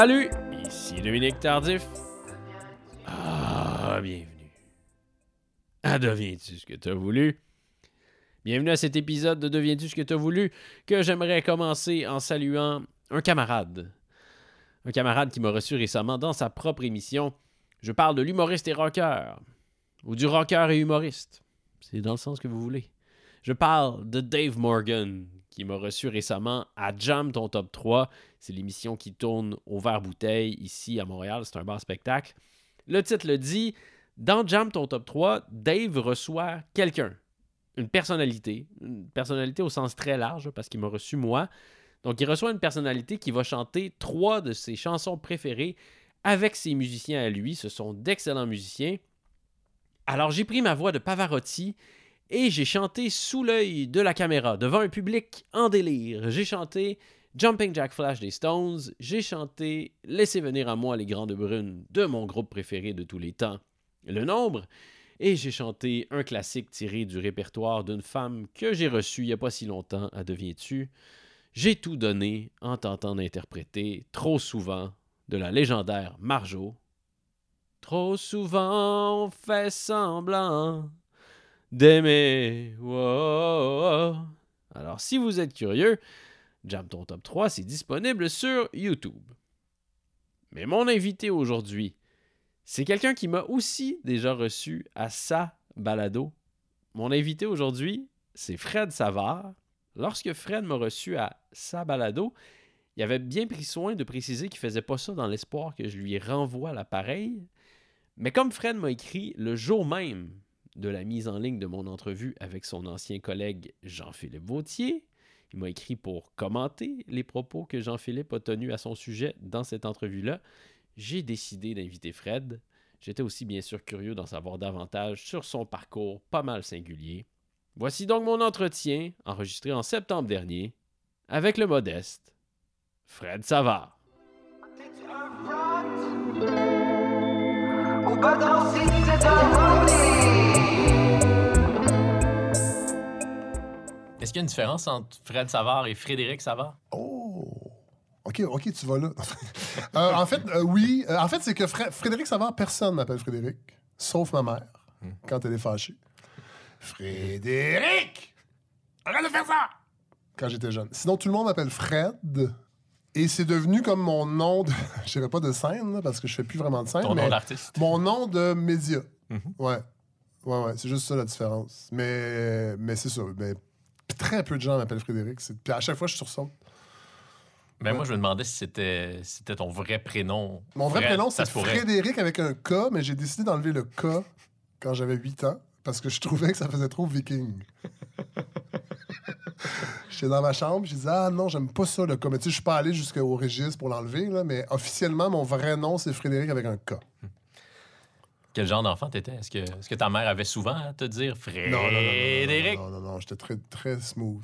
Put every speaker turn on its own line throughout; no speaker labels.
Salut, ici Dominique Tardif. Ah, bienvenue. À Deviens-tu ce que t'as voulu? Bienvenue à cet épisode de Deviens-tu ce que t'as voulu que j'aimerais commencer en saluant un camarade. Un camarade qui m'a reçu récemment dans sa propre émission. Je parle de l'humoriste et rocker. Ou du rocker et humoriste. C'est dans le sens que vous voulez. Je parle de Dave Morgan, qui m'a reçu récemment à Jam ton top 3. C'est l'émission qui tourne au verre bouteille ici à Montréal. C'est un bar spectacle. Le titre le dit Dans Jam ton top 3, Dave reçoit quelqu'un, une personnalité, une personnalité au sens très large, parce qu'il m'a reçu moi. Donc, il reçoit une personnalité qui va chanter trois de ses chansons préférées avec ses musiciens à lui. Ce sont d'excellents musiciens. Alors, j'ai pris ma voix de Pavarotti et j'ai chanté sous l'œil de la caméra, devant un public en délire. J'ai chanté Jumping Jack Flash des Stones, j'ai chanté Laissez venir à moi les Grandes Brunes de mon groupe préféré de tous les temps, Le Nombre, et j'ai chanté un classique tiré du répertoire d'une femme que j'ai reçue il n'y a pas si longtemps à Deviens-tu? J'ai tout donné en tentant d'interpréter trop souvent de la légendaire Marjo. Trop souvent on fait semblant d'aimer. Alors, si vous êtes curieux, Jam Ton Top 3, c'est disponible sur YouTube. Mais mon invité aujourd'hui, c'est quelqu'un qui m'a aussi déjà reçu à sa balado. Mon invité aujourd'hui, c'est Fred Savard. Lorsque Fred m'a reçu à sa balado, il avait bien pris soin de préciser qu'il faisait pas ça dans l'espoir que je lui renvoie l'appareil. Mais comme Fred m'a écrit le jour même de la mise en ligne de mon entrevue avec son ancien collègue Jean-Philippe Vautier. Il m'a écrit pour commenter les propos que Jean-Philippe a tenus à son sujet dans cette entrevue-là. J'ai décidé d'inviter Fred. J'étais aussi bien sûr curieux d'en savoir davantage sur son parcours pas mal singulier. Voici donc mon entretien, enregistré en septembre dernier, avec le modeste Fred Savard. Est-ce qu'il y a une différence entre Fred Savard et Frédéric Savard?
Oh! OK, OK, tu vas là. Euh, en fait, euh, oui. Euh, en fait, c'est que Frédéric Savard, personne m'appelle Frédéric, sauf ma mère, hmm. quand elle est fâchée. Frédéric! Arrête de faire ça! Quand j'étais jeune. Sinon, tout le monde m'appelle Fred. Et c'est devenu comme mon nom de. Je dirais pas de scène, parce que je fais plus vraiment de scène.
Ton nom d'artiste.
Mon nom de média. Mhm. Ouais. Ouais, ouais. C'est juste ça la différence. Mais, mais c'est ça. Mais très peu de gens m'appellent Frédéric. Puis à chaque fois, je sursaute.
Mais moi, je me demandais si c'était, c'était ton vrai prénom.
Mon vrai prénom, c'est Frédéric avec un K, mais j'ai décidé d'enlever le K quand j'avais 8 ans parce que je trouvais que ça faisait trop viking. J'étais dans ma chambre, je disais Ah non, j'aime pas ça le K. Mais tu sais, je suis pas allé jusqu'au registre pour l'enlever, mais officiellement, mon vrai nom, c'est Frédéric avec un K.
Quel genre d'enfant t'étais? Est-ce que, est-ce que ta mère avait souvent à te dire Frédéric?
Non, non, non, non, j'étais très, très smooth.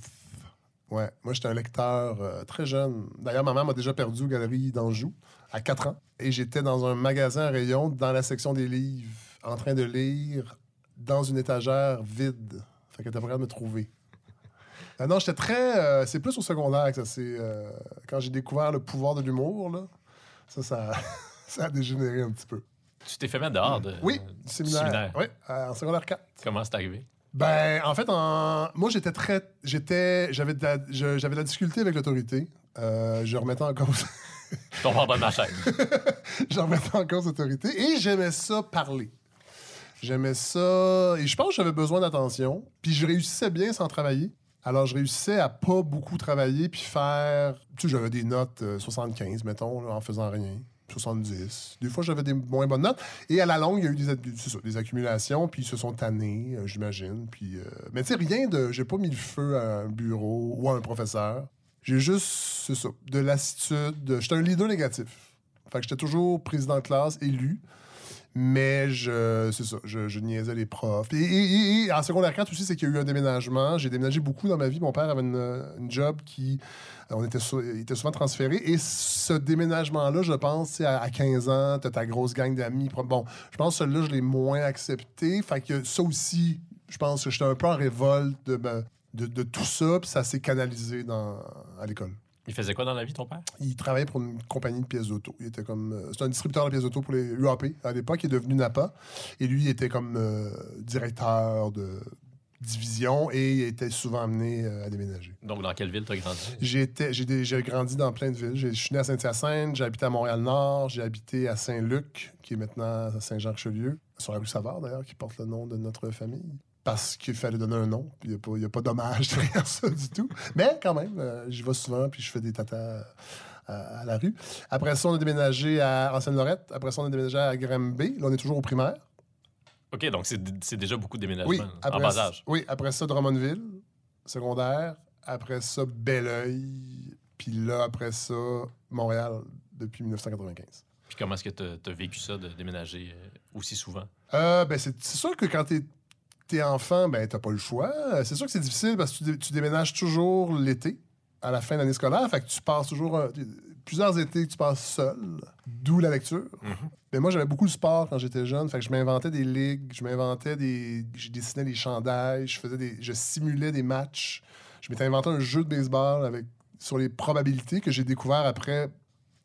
Ouais, moi, j'étais un lecteur euh, très jeune. D'ailleurs, ma mère m'a déjà perdu aux Galeries d'Anjou à 4 ans. Et j'étais dans un magasin à rayon, dans la section des livres, en train de lire dans une étagère vide. Fait qu'elle était prête à me trouver. Ah non, j'étais très. Euh, c'est plus au secondaire que ça. C'est euh, quand j'ai découvert le pouvoir de l'humour, là. Ça, ça, ça a dégénéré un petit peu.
Tu t'es fait mettre dehors de
Oui, séminaire. Oui, en secondaire 4.
Comment c'est arrivé?
Ben, en fait, en... moi, j'étais très. J'étais. J'avais de, la... j'avais de la difficulté avec l'autorité. Euh, je remettais en cause.
Ton de ma chaîne.
je remettais en cause l'autorité et j'aimais ça parler. J'aimais ça. Et je pense que j'avais besoin d'attention. Puis je réussissais bien sans travailler. Alors, je réussissais à pas beaucoup travailler puis faire. Tu sais, j'avais des notes 75, euh, mettons, en faisant rien. 70. Des fois, j'avais des moins bonnes notes. Et à la longue, il y a eu des, accumulations, puis ils se sont tannés, euh, j'imagine. Euh, Mais tu sais, rien de. J'ai pas mis le feu à un bureau ou à un professeur. J'ai juste, c'est ça, de lassitude. J'étais un leader négatif. Fait que j'étais toujours président de classe, élu. Mais je, c'est ça, je, niaisais les profs. Et, en secondaire 4 aussi, c'est qu'il y a eu un déménagement. J'ai déménagé beaucoup dans ma vie. Mon père avait une, job qui, euh, on était, était souvent transféré. Et ce déménagement-là, je pense, à, 15 ans, tu as ta grosse gang d'amis. Bon, je pense que celui-là, je l'ai moins accepté. Fait que ça aussi, je pense que j'étais un peu en révolte de, de, tout ça. Puis ça s'est canalisé dans, à l'école.
Il faisait quoi dans la vie, ton père?
Il travaillait pour une compagnie de pièces d'auto. Il était comme. euh, C'est un distributeur de pièces d'auto pour les UAP à l'époque. Il est devenu Napa. Et lui, il était comme euh, directeur de division et il était souvent amené euh, à déménager.
Donc, dans quelle ville t'as grandi?
J'ai grandi dans plein de villes. J'ai- Je suis né à Saint-Hyacinthe, j'ai habité à Montréal-Nord, j'ai habité à Saint-Luc, qui est maintenant à Saint-Jean-Richelieu, sur la rue Savard d'ailleurs, qui porte le nom de notre famille. Parce qu'il fallait donner un nom, puis il n'y a, pas d'hommage derrière ça du tout. Mais quand même, euh, j'y vais souvent, puis je fais des tatas à, à la rue. Après ça, on a déménagé à Ancienne-Lorette. Après ça, on a déménagé à Granby. Là, on est toujours au primaire.
OK, donc c'est déjà beaucoup de déménagements
Oui,
en
après,
bas
ça-
âge.
oui, après ça, Drummondville, secondaire. Après ça, Belleuil. Puis là, après ça, Montréal depuis 1995.
Puis comment est-ce que tu as, vécu ça de déménager euh, aussi souvent?
Euh, ben c'est sûr que quand t'es es enfant, ben t'as pas le choix. C'est sûr que c'est difficile parce que tu, dé- tu déménages toujours l'été, à la fin de l'année scolaire. Fait que tu passes toujours un- plusieurs étés que tu passes seul, d'où la lecture.
Mhm.
Mais moi, j'aimais beaucoup le sport quand j'étais jeune. Fait que je m'inventais des ligues, je m'inventais des. Je dessinais des chandails, je faisais des. Je simulais des matchs. Je m'étais inventé un jeu de baseball avec sur les probabilités que j'ai découvert après,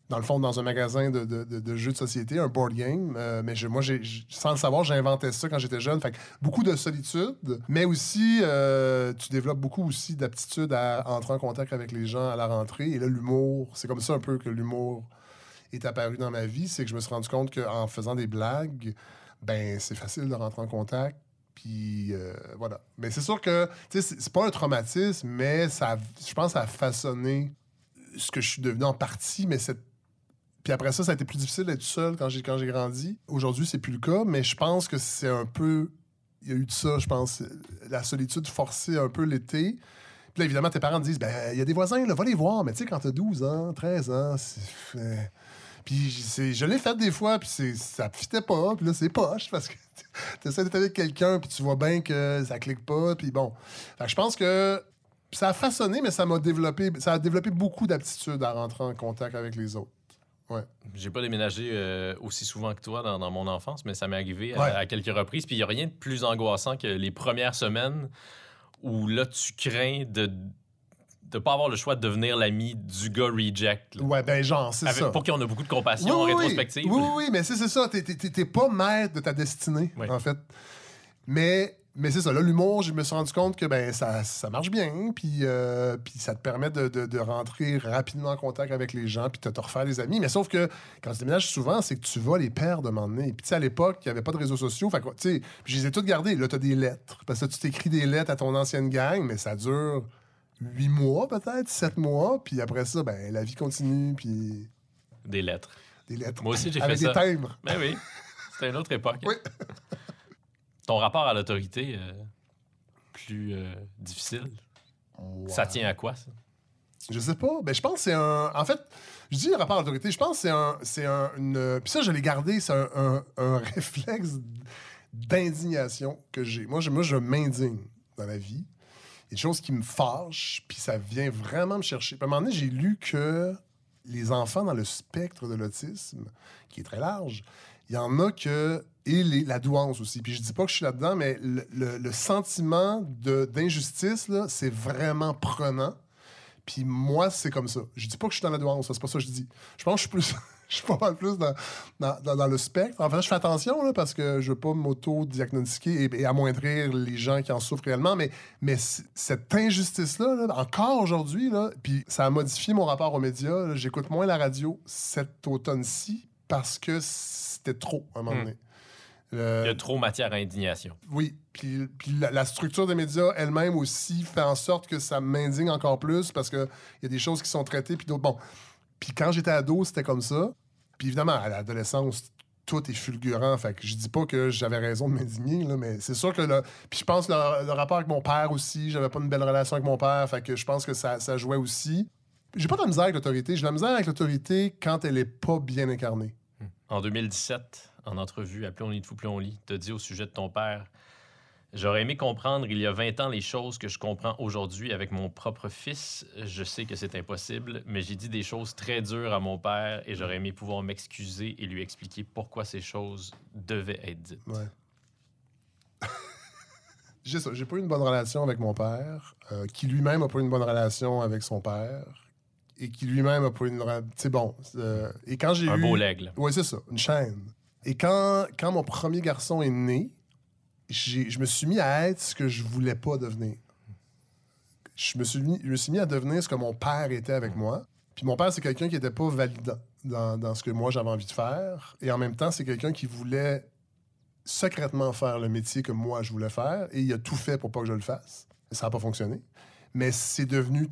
dans le fond, dans un magasin de, de- jeux de société, un board game. Euh, mais moi, j'ai- sans le savoir, j'inventais ça quand j'étais jeune. Fait que beaucoup de solitude, mais aussi, euh, tu développes beaucoup aussi d'aptitude à entrer en contact avec les gens à la rentrée. Et là, l'humour, c'est comme ça un peu que l'humour est apparu dans ma vie. C'est que je me suis rendu compte qu'en faisant des blagues, ben c'est facile de rentrer en contact. Puis euh, voilà. Mais c'est sûr que, tu sais, c'est- pas un traumatisme, mais ça, je pense, ça a façonné ce que je suis devenu en partie, mais cette puis après ça, ça a été plus difficile d'être seul quand j'ai grandi. Aujourd'hui, c'est plus le cas, mais je pense que c'est un peu. Il y a eu de ça, je pense. La solitude forcée un peu l'été. Puis là, évidemment, tes parents disent ben, il y a des voisins, là, va les voir. Mais tu sais, quand t'as 12 ans, 13 ans, c'est. euh, Puis je l'ai fait des fois, puis c'est- ça fitait pas. Puis là, c'est poche parce que tu essaies d'être avec quelqu'un, puis tu vois bien que ça clique pas. Puis bon. Je pense que ça a façonné, mais ça m'a développé. Ça a développé beaucoup d'aptitudes à rentrer en contact avec les autres.
J'ai pas déménagé euh, aussi souvent que toi dans, dans mon enfance, mais ça m'est arrivé à,
Ouais.
à quelques reprises. Puis il n'y a rien de plus angoissant que les premières semaines où là, tu crains de ne pas avoir le choix de devenir l'ami du gars reject. là.
Ouais, ben genre, c'est ça.
Pour qui on a beaucoup de compassion en
Oui, oui, oui.
rétrospective.
Oui, oui, mais c'est ça. T'es- pas maître de ta destinée,
Oui.
en fait. Mais, mais c'est ça. Là, l'humour, je me suis rendu compte que ben, ça, ça marche bien. Puis, euh, puis ça te permet de, de- de rentrer rapidement en contact avec les gens puis de te refaire des amis. Mais sauf que quand tu déménages souvent, c'est que tu vas les perdre de un moment donné. Puis tu sais, à l'époque, il n'y avait pas de réseaux sociaux. Fait tu sais, puis je les ai toutes gardées. Là, tu as des lettres. Parce que tu t'écris des lettres à ton ancienne gang, mais ça dure huit mois peut-être, sept mois. Puis après ça, ben, la vie continue. Puis
Des lettres.
des lettres.
Moi aussi, j'ai fait
Avec des
ça.
timbres.
Ben oui, c'était une autre époque.
Oui.
Ton rapport à l'autorité, euh, plus euh, difficile, ça tient à quoi, ça?
Je sais pas. Ben, je pense que c'est un. En fait, je dis rapport à l'autorité. Je pense que c'est un. C'est un. Une... Puis ça, je l'ai gardé. C'est un, un- un réflexe d'indignation que j'ai. Moi, je, moi, je m'indigne dans la vie. Il y a des choses qui me fâchent, puis ça vient vraiment me chercher. Puis à un moment donné, j'ai lu que les enfants dans le spectre de l'autisme, qui est très large, il y en a que. Et les- la douance aussi. Puis je dis pas que je suis là-dedans, mais le, le- le sentiment d'injustice, c'est vraiment prenant. Puis moi, c'est comme ça. Je dis pas que je suis dans la douance, c'est pas ça que je dis. Je pense que je suis plus. Je suis pas mal plus dans, dans, dans- dans le spectre. En fait, je fais attention là, parce que je veux pas m'auto-diagnostiquer et, et amoindrir les gens qui en souffrent réellement. Mais, cette injustice-là, là, encore aujourd'hui, puis ça a modifié mon rapport aux médias. J'écoute moins la radio cet automne-ci parce que c'était trop à un moment
Hmm.
donné. Euh,
Il y a trop matière à indignation.
oui, puis, puis la, la structure des médias elle-même aussi fait en sorte que ça m'indigne encore plus parce qu'il y a des choses qui sont traitées, puis d'autres. Bon, puis quand j'étais ado, c'était comme ça. Puis évidemment, à l'adolescence, tout est fulgurant. Fait que je dis pas que j'avais raison de m'indigner, là, mais c'est sûr que le. Puis je pense que le, le rapport avec mon père aussi, j'avais pas une belle relation avec mon père, fait que je pense que ça, ça jouait aussi. J'ai pas de la misère avec l'autorité. J'ai de la misère avec l'autorité quand elle est pas bien incarnée.
En 2017, en entrevue à Plus on lit de fou, plus on lit, tu dit au sujet de ton père J'aurais aimé comprendre il y a 20 ans les choses que je comprends aujourd'hui avec mon propre fils. Je sais que c'est impossible, mais j'ai dit des choses très dures à mon père et j'aurais aimé pouvoir m'excuser et lui expliquer pourquoi ces choses devaient être dites.
Ouais. j'ai ça. J'ai pas eu une bonne relation avec mon père, euh, qui lui-même a pas eu une bonne relation avec son père. et qui lui-même a pas une. C'est bon. euh, et quand j'ai
Un
eu.
beau l'aigle.
Oui, c'est ça, une chaîne. Et quand, quand mon premier garçon est né, je me suis mis à être ce que je voulais pas devenir. Je me suis mis, je me suis mis à devenir ce que mon père était avec moi. Puis mon père, c'est quelqu'un qui était pas validant dans, dans ce que moi j'avais envie de faire. Et en même temps, c'est quelqu'un qui voulait secrètement faire le métier que moi je voulais faire. Et il a tout fait pour pas que je le fasse. Et ça n'a pas fonctionné. Mais c'est devenu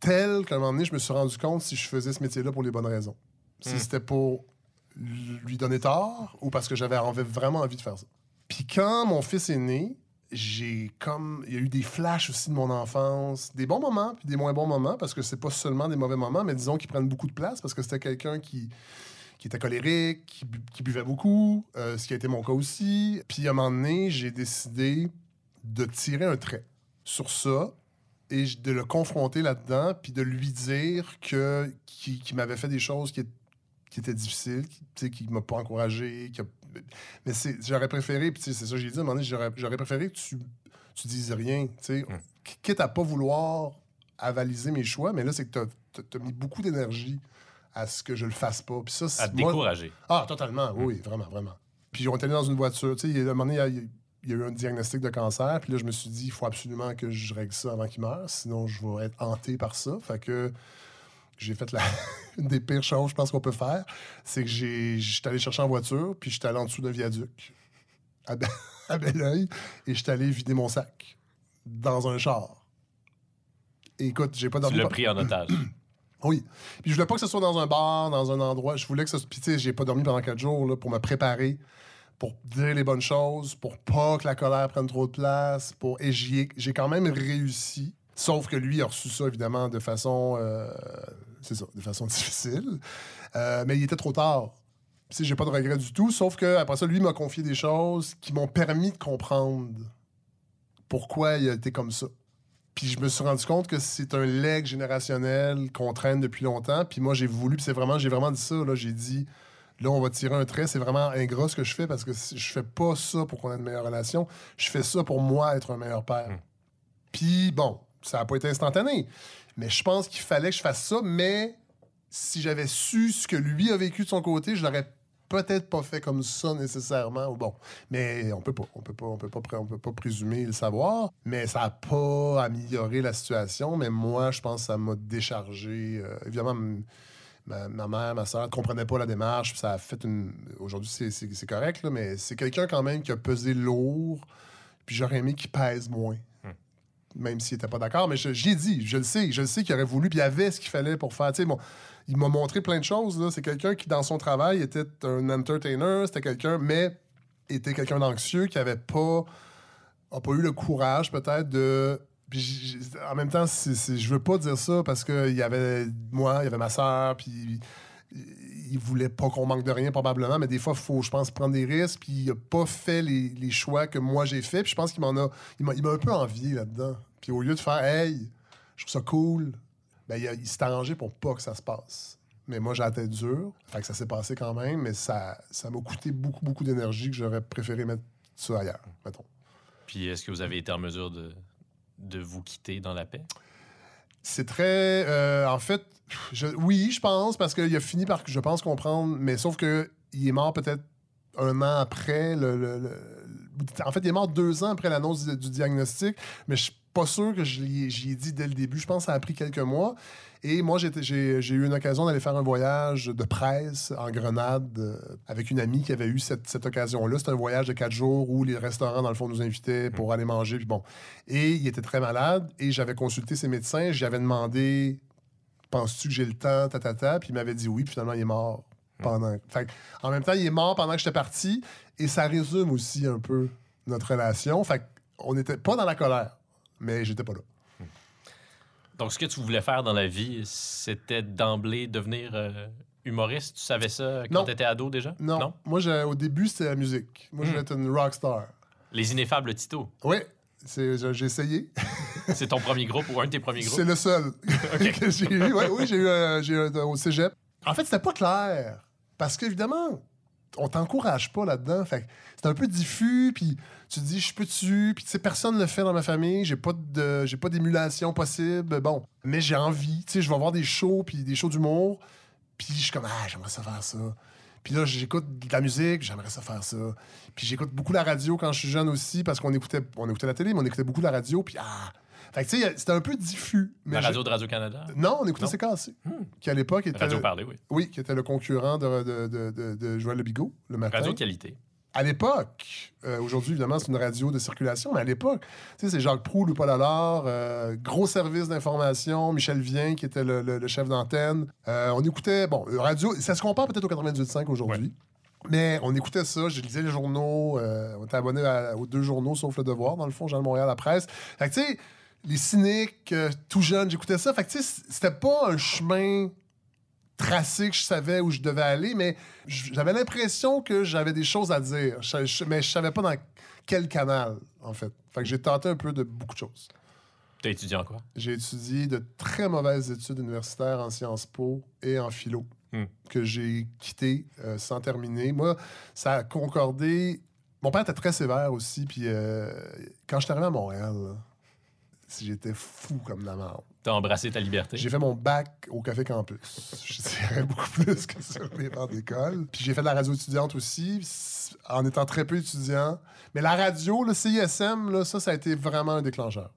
tel qu'à un moment donné, je me suis rendu compte si je faisais ce métier-là pour les bonnes raisons. Si
Hmm.
c'était pour lui donner tort ou parce que j'avais vraiment envie de faire ça. Puis quand mon fils est né, j'ai comme il y a eu des flashs aussi de mon enfance, des bons moments puis des moins bons moments parce que c'est pas seulement des mauvais moments, mais disons qu'ils prennent beaucoup de place parce que c'était quelqu'un qui qui était colérique, qui, bu- qui buvait beaucoup, euh, ce qui a été mon cas aussi. Puis à un moment donné, j'ai décidé de tirer un trait sur ça et de le confronter là-dedans, puis de lui dire que qu'il m'avait fait des choses qui, qui étaient difficiles, qui, qui m'a pas encouragé. qui a- Mais c'est- j'aurais préféré, puis c'est ça que j'ai dit à un moment donné, j'aurais préféré que tu, tu dises rien, tu
Mm.
Qu- quitte à pas vouloir avaliser mes choix, mais là, c'est que tu as, mis beaucoup d'énergie à ce que je le fasse pas. Puis ça,
À te
moi-
décourager.
ah, totalement, oui, vraiment, vraiment. Puis on était allé dans une voiture, tu sais, il y a un moment donné, il y a- il y, a eu un diagnostic de cancer, puis là, je me suis dit, il faut absolument que je règle ça avant qu'il meure, sinon je vais être hanté par ça. Fait que j'ai fait la... une des pires choses, je pense, qu'on peut faire, c'est que j'ai- j'étais allé chercher en voiture, puis j'étais allé en dessous d'un viaduc, à, Be- à Belleuil, et j'étais allé vider mon sac dans un char. Et écoute, j'ai pas
Tu
dormi.
l'as
pas-
pris en otage.
oui. Puis je voulais pas que ce soit dans un bar, dans un endroit. Je voulais que ça. Puis tu sais, j'ai pas dormi pendant quatre jours là, pour me préparer, pour dire les bonnes choses, pour pas que la colère prenne trop de place. Pour... Et j'y ai- j'ai quand même réussi. Sauf que lui a reçu ça, évidemment, de façon. euh, C'est ça, de façon difficile. Euh, mais il était trop tard. Sais, j'ai pas de regret du tout. Sauf que après ça, lui m'a confié des choses qui m'ont permis de comprendre pourquoi il a été comme ça. Puis je me suis rendu compte que c'est un leg générationnel qu'on traîne depuis longtemps. Puis moi, j'ai voulu, c'est vraiment, j'ai vraiment dit ça. Là, j'ai dit, là, on va tirer un trait. C'est vraiment ingrat ce que je fais parce que je fais pas ça pour qu'on ait une meilleure relation. Je fais ça pour moi être un meilleur père.
Mm.
Puis bon, ça n'a pas été instantané. Mais je pense qu'il fallait que je fasse ça. Mais si j'avais su ce que lui a vécu de son côté, je l'aurais peut-être pas fait comme ça nécessairement. Bon, mais on peut pas, on peut pas, on peut pas, on peut pas présumer le savoir. Mais ça a pas amélioré la situation. Mais moi, je pense que ça m'a déchargé. Euh, évidemment, ma, mère, ma soeur ne comprenaient pas la démarche. Ça a fait une. Aujourd'hui, c'est correct, là, mais c'est quelqu'un quand même qui a pesé lourd. Puis j'aurais aimé qu'il pèse moins. Même s'il n'était pas d'accord, mais je, j'y ai dit, je le sais, je le sais qu'il aurait voulu, puis il y avait ce qu'il fallait pour faire. Bon, il m'a montré plein de choses. C'est quelqu'un qui, dans son travail, était un entertainer, c'était quelqu'un, mais était quelqu'un d'anxieux qui avait pas, pas eu le courage peut-être de. Puis en même temps, je veux pas dire ça parce qu'il y avait moi, il y avait ma soeur, puis il voulait pas qu'on manque de rien probablement, mais des fois, il faut, je pense, prendre des risques, puis il a pas fait les, les choix que moi j'ai fait, puis je pense qu'il m'en a, il m'a, il m'a un peu envié là-dedans. Puis au lieu de faire, hey, je trouve ça cool, ben, il s'est arrangé pour pas que ça se passe. Mais moi, j'ai la tête dure. Fait que ça s'est passé quand même, mais ça, ça m'a coûté beaucoup, beaucoup d'énergie que j'aurais préféré mettre ça ailleurs, mettons.
Puis est-ce que vous avez été en mesure de, de vous quitter dans la paix?
C'est très. euh, en fait, je- oui, je pense, parce qu'il a fini par, je pense, comprendre, mais sauf que il est mort peut-être un an après. Le, le- le- en fait, il est mort deux ans après l'annonce du, du diagnostic, mais je suis pas sûr que j'y ai dit dès le début. Je pense que ça a pris quelques mois. Et moi, j'ai j'ai eu une occasion d'aller faire un voyage de presse en Grenade euh, avec une amie qui avait eu cette, cette occasion-là. C'était un voyage de quatre jours où les restaurants, dans le fond, nous invitaient pour aller manger. Puis bon. Et il était très malade et j'avais consulté ses médecins. J'avais demandé Penses-tu que j'ai le temps ta, ta, ta? Puis il m'avait dit oui, puis finalement, il est mort. Pendant... Fait en même temps, il est mort pendant que j'étais parti. Et ça résume aussi un peu notre relation. Fait on n'était pas dans la colère, mais j'étais pas là.
Donc, ce que tu voulais faire dans la vie, c'était d'emblée devenir euh, humoriste? Tu savais ça quand
Non.
tu étais ado déjà?
Non. Moi, j'ai- au début, c'était la musique. Moi, je
Hmm.
voulais être une rockstar.
Les ineffables Tito.
Oui, j'ai essayé.
C'est ton premier groupe ou un de tes premiers groupes?
C'est le seul que j'ai eu. Ouais, oui, j'ai eu, euh, j'ai eu, euh, au cégep. En fait, c'était pas clair. Parce qu'évidemment, on t'encourage pas là-dedans. Fait que c'est un peu diffus, puis tu te dis, je peux dessus, puis tu sais, personne ne le fait dans ma famille, j'ai pas de, j'ai pas d'émulation possible, bon. Mais j'ai envie, tu sais, je vais voir des shows, puis des shows d'humour, puis je suis comme, ah, j'aimerais ça faire ça. Puis là, j'écoute de la musique, j'aimerais ça faire ça. Puis j'écoute beaucoup la radio quand je suis jeune aussi, parce qu'on écoutait, on écoutait la télé, mais on écoutait beaucoup la radio, puis ah. Fait que tu sais, c'était un peu diffus. Mais
La radio de Radio-Canada?
Non, on écoutait cassé.
Hmm.
Qui à l'époque était.
Radio parlé, oui.
Oui, qui était le concurrent de, de, de, de, de Joël Le Bigot le matin.
Radio de qualité.
À l'époque, euh, aujourd'hui, évidemment, c'est une radio de circulation, mais à l'époque, tu sais, c'est Jacques Proulx, Paul Allard, euh, gros service d'information, Michel Vien, qui était le, le- le chef d'antenne. Euh, on écoutait, bon, euh, radio, ça se compare peut-être au 98.5 aujourd'hui. Mais on écoutait ça, je lisais les journaux, euh, on était abonné à- aux deux journaux, sauf Le Devoir, dans le fond, Jean de Montréal, la presse. Fait que, tu sais, les cyniques, euh, tout jeune, j'écoutais ça. Fait que, tu sais, c'était pas un chemin tracé que je savais où je devais aller, mais j'avais l'impression que j'avais des choses à dire. Je- je- mais je savais pas dans quel canal, en fait. Fait que j'ai tenté un peu de beaucoup de choses.
T'as étudié en quoi?
J'ai étudié de très mauvaises études universitaires en Sciences Po et en philo,
Hmm.
que j'ai quitté euh, sans terminer. Moi, ça a concordé. Mon père était très sévère aussi, puis euh, quand je suis arrivé à Montréal, là, j'étais fou comme la merde.
T'as embrassé ta liberté.
J'ai fait mon bac au Café Campus. Je dirais beaucoup plus que sur les bancs d'école. Puis j'ai fait de la radio étudiante aussi, en étant très peu étudiant. Mais la radio, le CISM, là, ça, ça a été vraiment un déclencheur.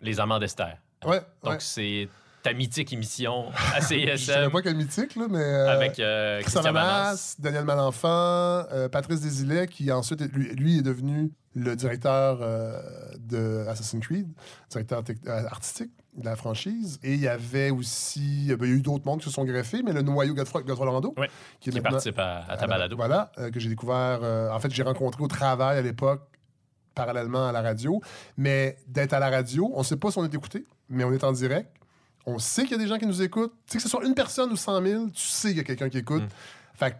Les Amants d'Esther.
Ouais,
Donc,
ouais.
c'est ta mythique émission à
Je savais
CISM
pas quel mythique, là, mais... euh,
avec euh,
Christian
Manas.
Daniel Malenfant, euh, Patrice Desilets, qui ensuite, lui, lui est devenu le directeur euh, de Assassin's Creed, directeur euh, artistique de la franchise. Et il y avait aussi, euh, ben, il y a eu d'autres mondes qui se sont greffés, mais le noyau Godefroy, Godefroy Lorando,
Ouais,
qui est
Qui participe à, à ta
à la-
balado.
Voilà, euh, que j'ai découvert. euh, en fait, j'ai rencontré au travail à l'époque, parallèlement à la radio. Mais d'être à la radio, on ne sait pas si on est écouté, mais on est en direct. On sait qu'il y a des gens qui nous écoutent. Tu sais que ce soit une personne ou 100 000, tu sais qu'il y a quelqu'un qui écoute.
Mm.
Fait que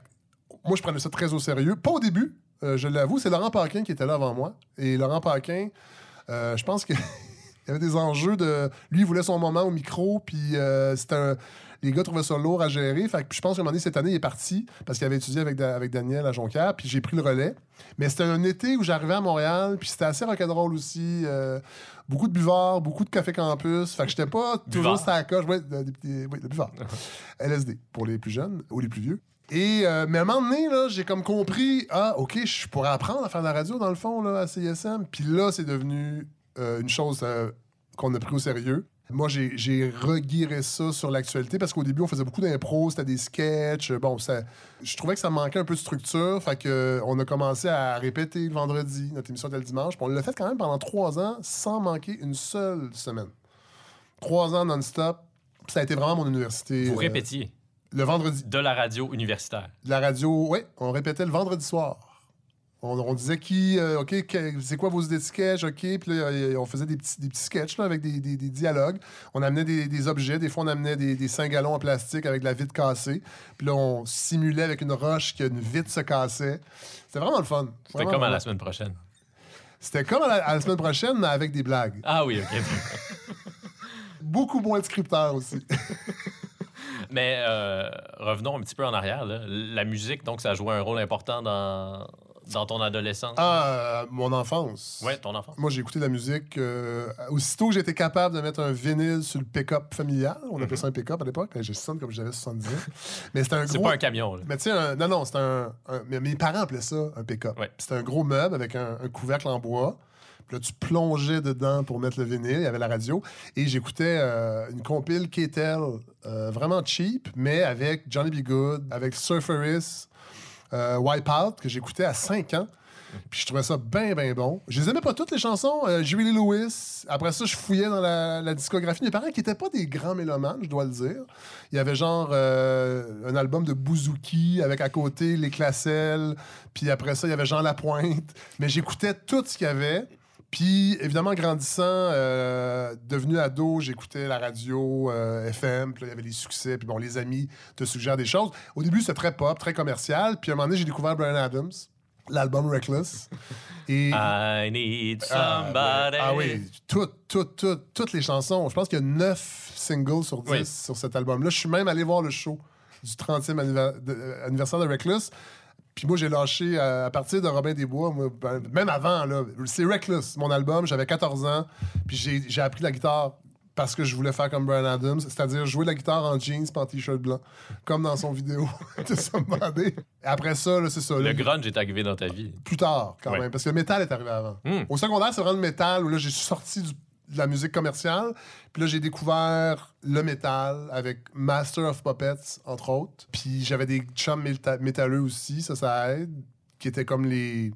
moi, je prenais ça très au sérieux. Pas au début, euh, je l'avoue. C'est Laurent Paquin qui était là avant moi. Et Laurent Paquin, euh, je pense que. Il y avait des enjeux de. Lui, il voulait son moment au micro, puis euh, c'était un- Les gars trouvaient ça lourd à gérer. Fait que je pense qu'à un moment donné, cette année, il est parti parce qu'il avait étudié avec, Da- avec Daniel à Jonquière, puis j'ai pris le relais. Mais c'était un été où j'arrivais à Montréal, puis c'était assez rock'n'roll aussi. beaucoup de buvards, beaucoup de café campus. Fait que j'étais pas toujours
Buvard.
sa coche. Ouais, oui, le buvard. LSD pour les plus jeunes ou les plus vieux. Et, euh, mais à un moment donné, là, j'ai comme compris, ah, OK, je pourrais apprendre à faire de la radio, dans le fond, là, à CISM. Puis là, c'est devenu euh, une chose euh, qu'on a pris au sérieux. Moi, j'ai reguiré ça sur l'actualité parce qu'au début, on faisait beaucoup d'impro, c'était des sketchs. Bon, ça, je trouvais que ça manquait un peu de structure. Fait que, on a commencé à répéter le vendredi, notre émission était le dimanche. Puis on l'a fait quand même pendant trois ans sans manquer une seule semaine. Trois ans non-stop. Ça a été vraiment mon université.
Vous répétiez
le vendredi.
de la radio universitaire.
De la radio, oui, on répétait le vendredi soir. On, on disait qui, euh, OK, c'est quoi vos idées de sketch, OK, puis là, euh, on faisait des petits, des petits sketchs là, avec des, des- des dialogues. On amenait des, des objets, des fois on amenait des, des 5 gallons en plastique avec de la vitre cassée. Puis là, on simulait avec une roche qu'une vitre se cassait. C'était vraiment le fun.
C'était comme à la semaine prochaine.
C'était comme à la, à la semaine prochaine, mais avec des blagues.
Ah oui, OK.
Beaucoup moins de scripteurs aussi.
Mais euh, revenons un petit peu en arrière. là. La musique, donc, ça a joué un rôle important dans, dans ton adolescence?
ah, euh, mon enfance.
Ouais, ton enfant.
Moi, j'ai écouté de la musique. euh, aussitôt que j'ai été capable de mettre un vinyle sur le pick-up familial, on appelait ça un pick-up à l'époque, je sonne comme j'avais 70 ans. Mais c'était un
Mhm. C'est pas un camion. là.
Mais tu sais, un- non, non, c'était un, un- mais Mes parents appelaient ça un pick-up.
Ouais.
C'était un gros meuble avec un, un couvercle en bois. Puis là, tu plongeais dedans pour mettre le vinyle. Il y avait la radio. Et j'écoutais euh, une compile K-Tel, euh, vraiment cheap, mais avec Johnny B. Good, avec Surferis, euh, Wipeout, que j'écoutais à 5 ans. Puis je trouvais ça bien, bien bon. Je les aimais pas toutes les chansons. Euh, Julie Lewis. Après ça, je fouillais dans la, discographie. Mes parents qui étaient pas des grands mélomanes, je dois le dire. Il y avait genre euh, un album de Bouzouki avec à côté les Classelles. Puis après ça, il y avait Jean Lapointe. Mais j'écoutais tout ce qu'il y avait. Puis, évidemment, grandissant, euh, devenu ado, j'écoutais la radio euh, FM, puis il y avait les succès, puis bon, les amis te suggèrent des choses. Au début, c'était très pop, très commercial, puis à un moment donné, j'ai découvert Brian Adams, l'album Reckless. Et...
I need
Ah,
somebody.
Ah oui, toutes, toutes, toutes, toutes les chansons. Je pense qu'il y a neuf singles sur 10
Oui.
sur cet album-là. Je suis même allé voir le show du 30e anniver- de- euh, anniversaire de Reckless Puis moi, j'ai lâché à, à partir de Robin des Bois, moi, ben, même avant, là. C'est Reckless, mon album. J'avais 14 ans. Puis j'ai appris la guitare parce que je voulais faire comme Brian Adams, c'est-à-dire jouer la guitare en jeans pas en t-shirt blanc, comme dans son vidéo de Somebody. Après ça, c'est ça.
Le grunge est arrivé dans ta vie.
plus tard, quand
Ouais.
même, parce que le métal est arrivé avant.
Hmm.
Au secondaire, c'est vraiment le métal où là, j'ai sorti du- de la musique commerciale. Puis là, j'ai découvert le métal avec Master of Puppets, entre autres. Puis j'avais des chums méta- métalleux aussi, ça, ça aide, qui étaient comme les.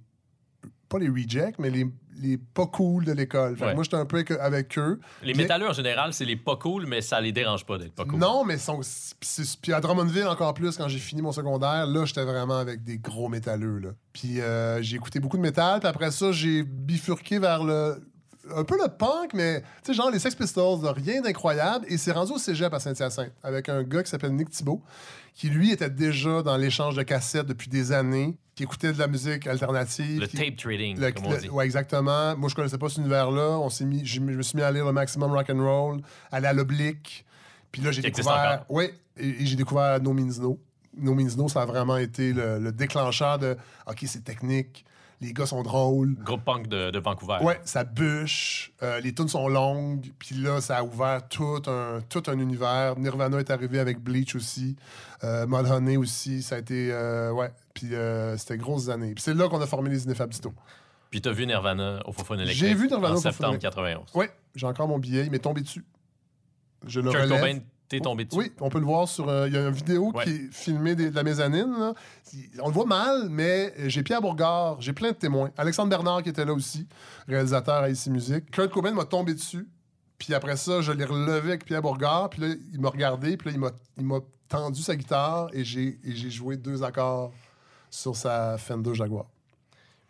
Pas les rejects, mais les, les pas cool de l'école.
Ouais.
moi, j'étais un peu avec, eux.
Les
Puis-
métalleux, en général, c'est les pas cool, mais ça les dérange pas d'être pas cool.
Non, mais sont, puis à Drummondville encore plus quand j'ai fini mon secondaire, là j'étais vraiment avec des gros métalleux là. Puis euh, j'ai écouté beaucoup de métal, puis après ça j'ai bifurqué vers le un peu le punk, mais tu sais genre les Sex Pistols, rien d'incroyable, et c'est rendu au cégep à Saint-Hyacinthe avec un gars qui s'appelle Nick Thibault, qui lui était déjà dans l'échange de cassettes depuis des années, qui écoutait de la musique alternative.
Le
qui-
tape trading,
le-
comme on
le-
dit.
ouais, exactement. Moi, je connaissais pas cet univers-là. On s'est mis, je me je me suis mis à lire le maximum rock and roll, aller à l'oblique. Puis là, j'ai découvert. Oui, et, et j'ai découvert No Means No. No Means No, ça a vraiment été le, le déclencheur de OK, c'est technique, les gars sont drôles.
Groupe punk de, de Vancouver.
Ouais, ça bûche, euh, les tunes sont longues, puis là, ça a ouvert tout un, tout un univers. Nirvana est arrivé avec Bleach aussi, euh, Mudhoney aussi, ça a été, euh, ouais, puis euh, c'était grosses années. Puis c'est là qu'on a formé les Ineffables Disto.
Puis t'as vu Nirvana au Fofone électrique
J'ai vu Nirvana
en
au
septembre
électrique.
91.
Ouais, j'ai encore mon billet, il m'est tombé dessus. Je le
Kurt
relève.
Cobain, t'es tombé dessus.
Oui, on peut le voir sur. euh, Il y a une vidéo
Ouais.
qui est filmée de la mezzanine. là. On le voit mal, mais euh, j'ai Pierre Bourgard, j'ai plein de témoins. Alexandre Bernard qui était là aussi, réalisateur à ICI Musique. Kurt Cobain m'a tombé dessus. Puis après ça, je l'ai relevé avec Pierre Bourgard. Puis là, il m'a regardé. Puis là, il m'a- tendu sa guitare et j'ai joué deux accords sur sa Fender Jaguar.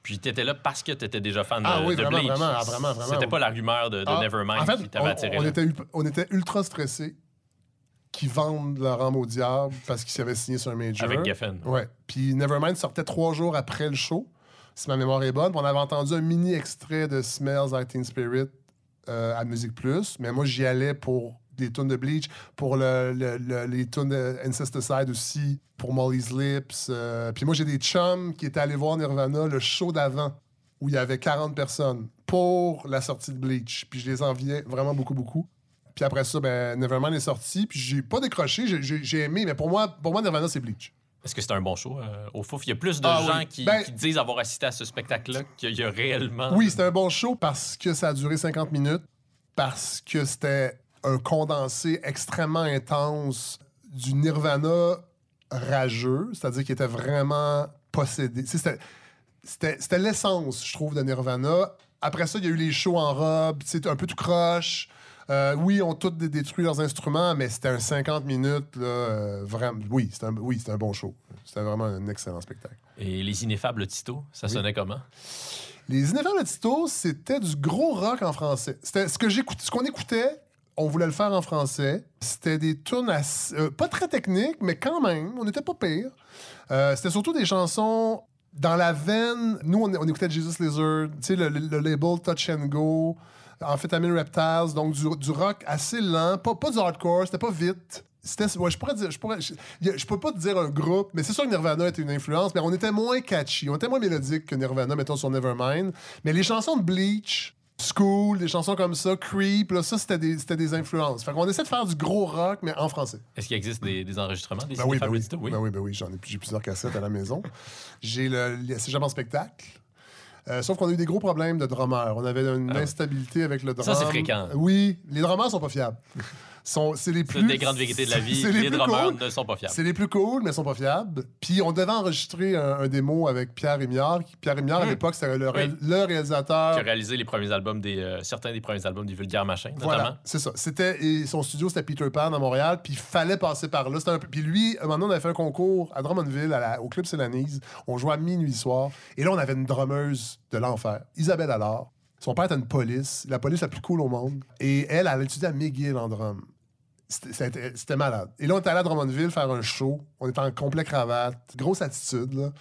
Puis t'étais là parce que t'étais déjà fan de,
Ah oui,
de
vraiment,
Bleach.
vraiment, ah, vraiment, vraiment.
C'était pas la rumeur de, de
Ah,
Nevermind
en fait,
qui t'avait
on,
attiré
on était, on était ultra stressés qu'ils vendent leur âme au diable parce qu'ils s'avaient signé sur un major.
Avec Geffen.
Ouais. Puis Nevermind sortait trois jours après le show, si ma mémoire est bonne. Puis on avait entendu un mini extrait de Smells Like Teen Spirit euh, à Musique Plus. Mais moi, j'y allais pour des tunes de Bleach, pour le, le- le- les tunes de Incesticide aussi, pour Molly's Lips. euh, Puis moi, j'ai des chums qui étaient allés voir Nirvana le show d'avant, où il y avait 40 personnes, pour la sortie de Bleach. Puis je les enviais vraiment beaucoup, beaucoup. Puis après ça, ben, Nevermind est sorti, puis j'ai pas décroché, j'ai- j'ai j'ai aimé, mais pour moi, pour moi Nirvana, c'est Bleach.
Est-ce que c'était un bon show euh, au Fouf? Il y a plus de
Ah
gens qui,
Ben-
qui disent avoir assisté à ce spectacle-là qu'il y a réellement.
Oui, c'était un bon show parce que ça a duré 50 minutes, parce que c'était un condensé extrêmement intense du Nirvana rageux, c'est-à-dire qu'il était vraiment possédé. Tu sais, C'était c'était- c'était l'essence, je trouve, de Nirvana. Après ça, il y a eu les shows en robe, tu sais, un peu tout croche. Euh, oui, on tous dé- détruit leurs instruments, mais c'était un 50 minutes, là, euh, vraiment. Oui, c'était un, oui, un bon show. C'était vraiment un excellent spectacle.
Et les ineffables Tito, ça sonnait comment?
Les Ineffables Tito, c'était du gros rock en français. C'était ce que j'écoutais, ce qu'on écoutait, on voulait le faire en français. C'était des tunes euh, pas très techniques, mais quand même, on n'était pas pire. Euh, c'était surtout des chansons dans la veine. Nous, on, on écoutait Jesus Lizard, tu sais, le, le- le label Touch and Go, Amphetamine Reptiles, donc du, du rock assez lent, pas, pas du hardcore, c'était pas vite. C'était, ouais, je pourrais dire, je pourrais, je, peux pas te dire un groupe, mais c'est sûr que Nirvana était une influence, mais on était moins catchy, on était moins mélodique que Nirvana, mettons sur Nevermind. Mais les chansons de Bleach, School, des chansons comme ça, Creep, là, ça c'était des, c'était des influences. Fait qu'on essaie de faire du gros rock, mais en français.
Est-ce qu'il existe des, des enregistrements des
Ben oui, ben oui.
Oui.
Ben oui, ben oui, j'en ai, j'ai plusieurs cassettes à la maison. J'ai le, le Cégep en spectacle. Euh, sauf qu'on a eu des gros problèmes de drummer. On avait une
Ah
instabilité avec le drum.
Ça, c'est fréquent.
Oui, les drummers sont pas fiables. Sont, c'est les plus
des grandes vérités de la vie. Les,
plus
drummers
cool.
ne sont pas fiables.
C'est les plus cool, mais ils sont pas fiables. Puis on devait enregistrer un, un démo avec Pierre Rémiard. Pierre Rémiard, à
Hmm.
l'époque, c'était le, ré-
Oui.
le réalisateur.
Qui a réalisé les premiers albums des, euh, certains des premiers albums des Vulgaires Machins, notamment.
Voilà, c'est ça. C'était et son studio c'était Peter Pan à Montréal, puis il fallait passer par là. Un peu- Puis lui, un moment donné, on avait fait un concours à Drummondville, à la- au club Célanise. On jouait à minuit soir, et là on avait une drummeuse de l'enfer, Isabelle Allard. Son père était une police, la police la plus cool au monde, et elle, elle a étudié à McGill en drum. C'était- malade. Et là, on était allé à Drummondville faire un show. On était en complet cravate. Grosse attitude.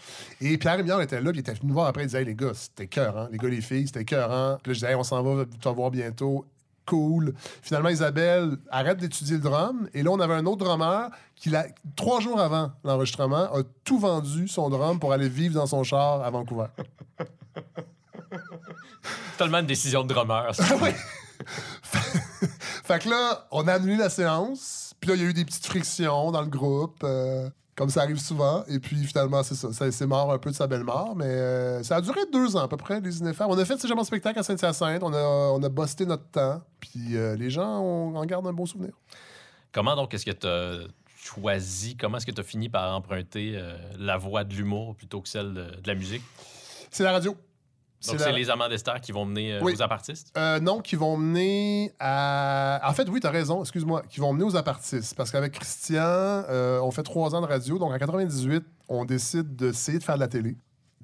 Et Pierre Rémiard était là, puis il était venu voir après. Il disait, les gars, c'était cœur, hein. Les gars, les filles, c'était cœur. Puis là, je disais, on s'en va te voir bientôt. cool. Finalement, Isabelle arrête d'étudier le drum. Et là, on avait un autre drummer qui, trois jours avant l'enregistrement, a tout vendu son drum pour aller vivre dans son char à Vancouver.
Tellement une décision de drummer. ça.
Oui. fait que là, on a annulé la séance. Puis là, il y a eu des petites frictions dans le groupe, euh, comme ça arrive souvent. Et puis finalement, c'est ça. ça c'est mort un peu de sa belle mort. Mais euh, ça a duré deux ans à peu près, les Ineffers. On a fait ce genre de spectacle à Saint-Hyacinthe. On a, on a busté notre temps. Puis euh, les gens on, en gardent un beau souvenir.
Comment donc est-ce que tu as choisi, comment est-ce que tu as fini par emprunter euh, la voix de l'humour plutôt que celle de, de la musique?
C'est la radio.
Donc,
la-
c'est les amants d'Esther qui vont mener euh,
Oui.
aux apartistes?
Euh, non, qui vont mener à. En fait, oui, t'as raison, excuse-moi. Qui vont mener aux apartistes. Parce qu'avec Christian, euh, on fait trois ans de radio. Donc, en 98, on décide d'essayer de faire de la télé,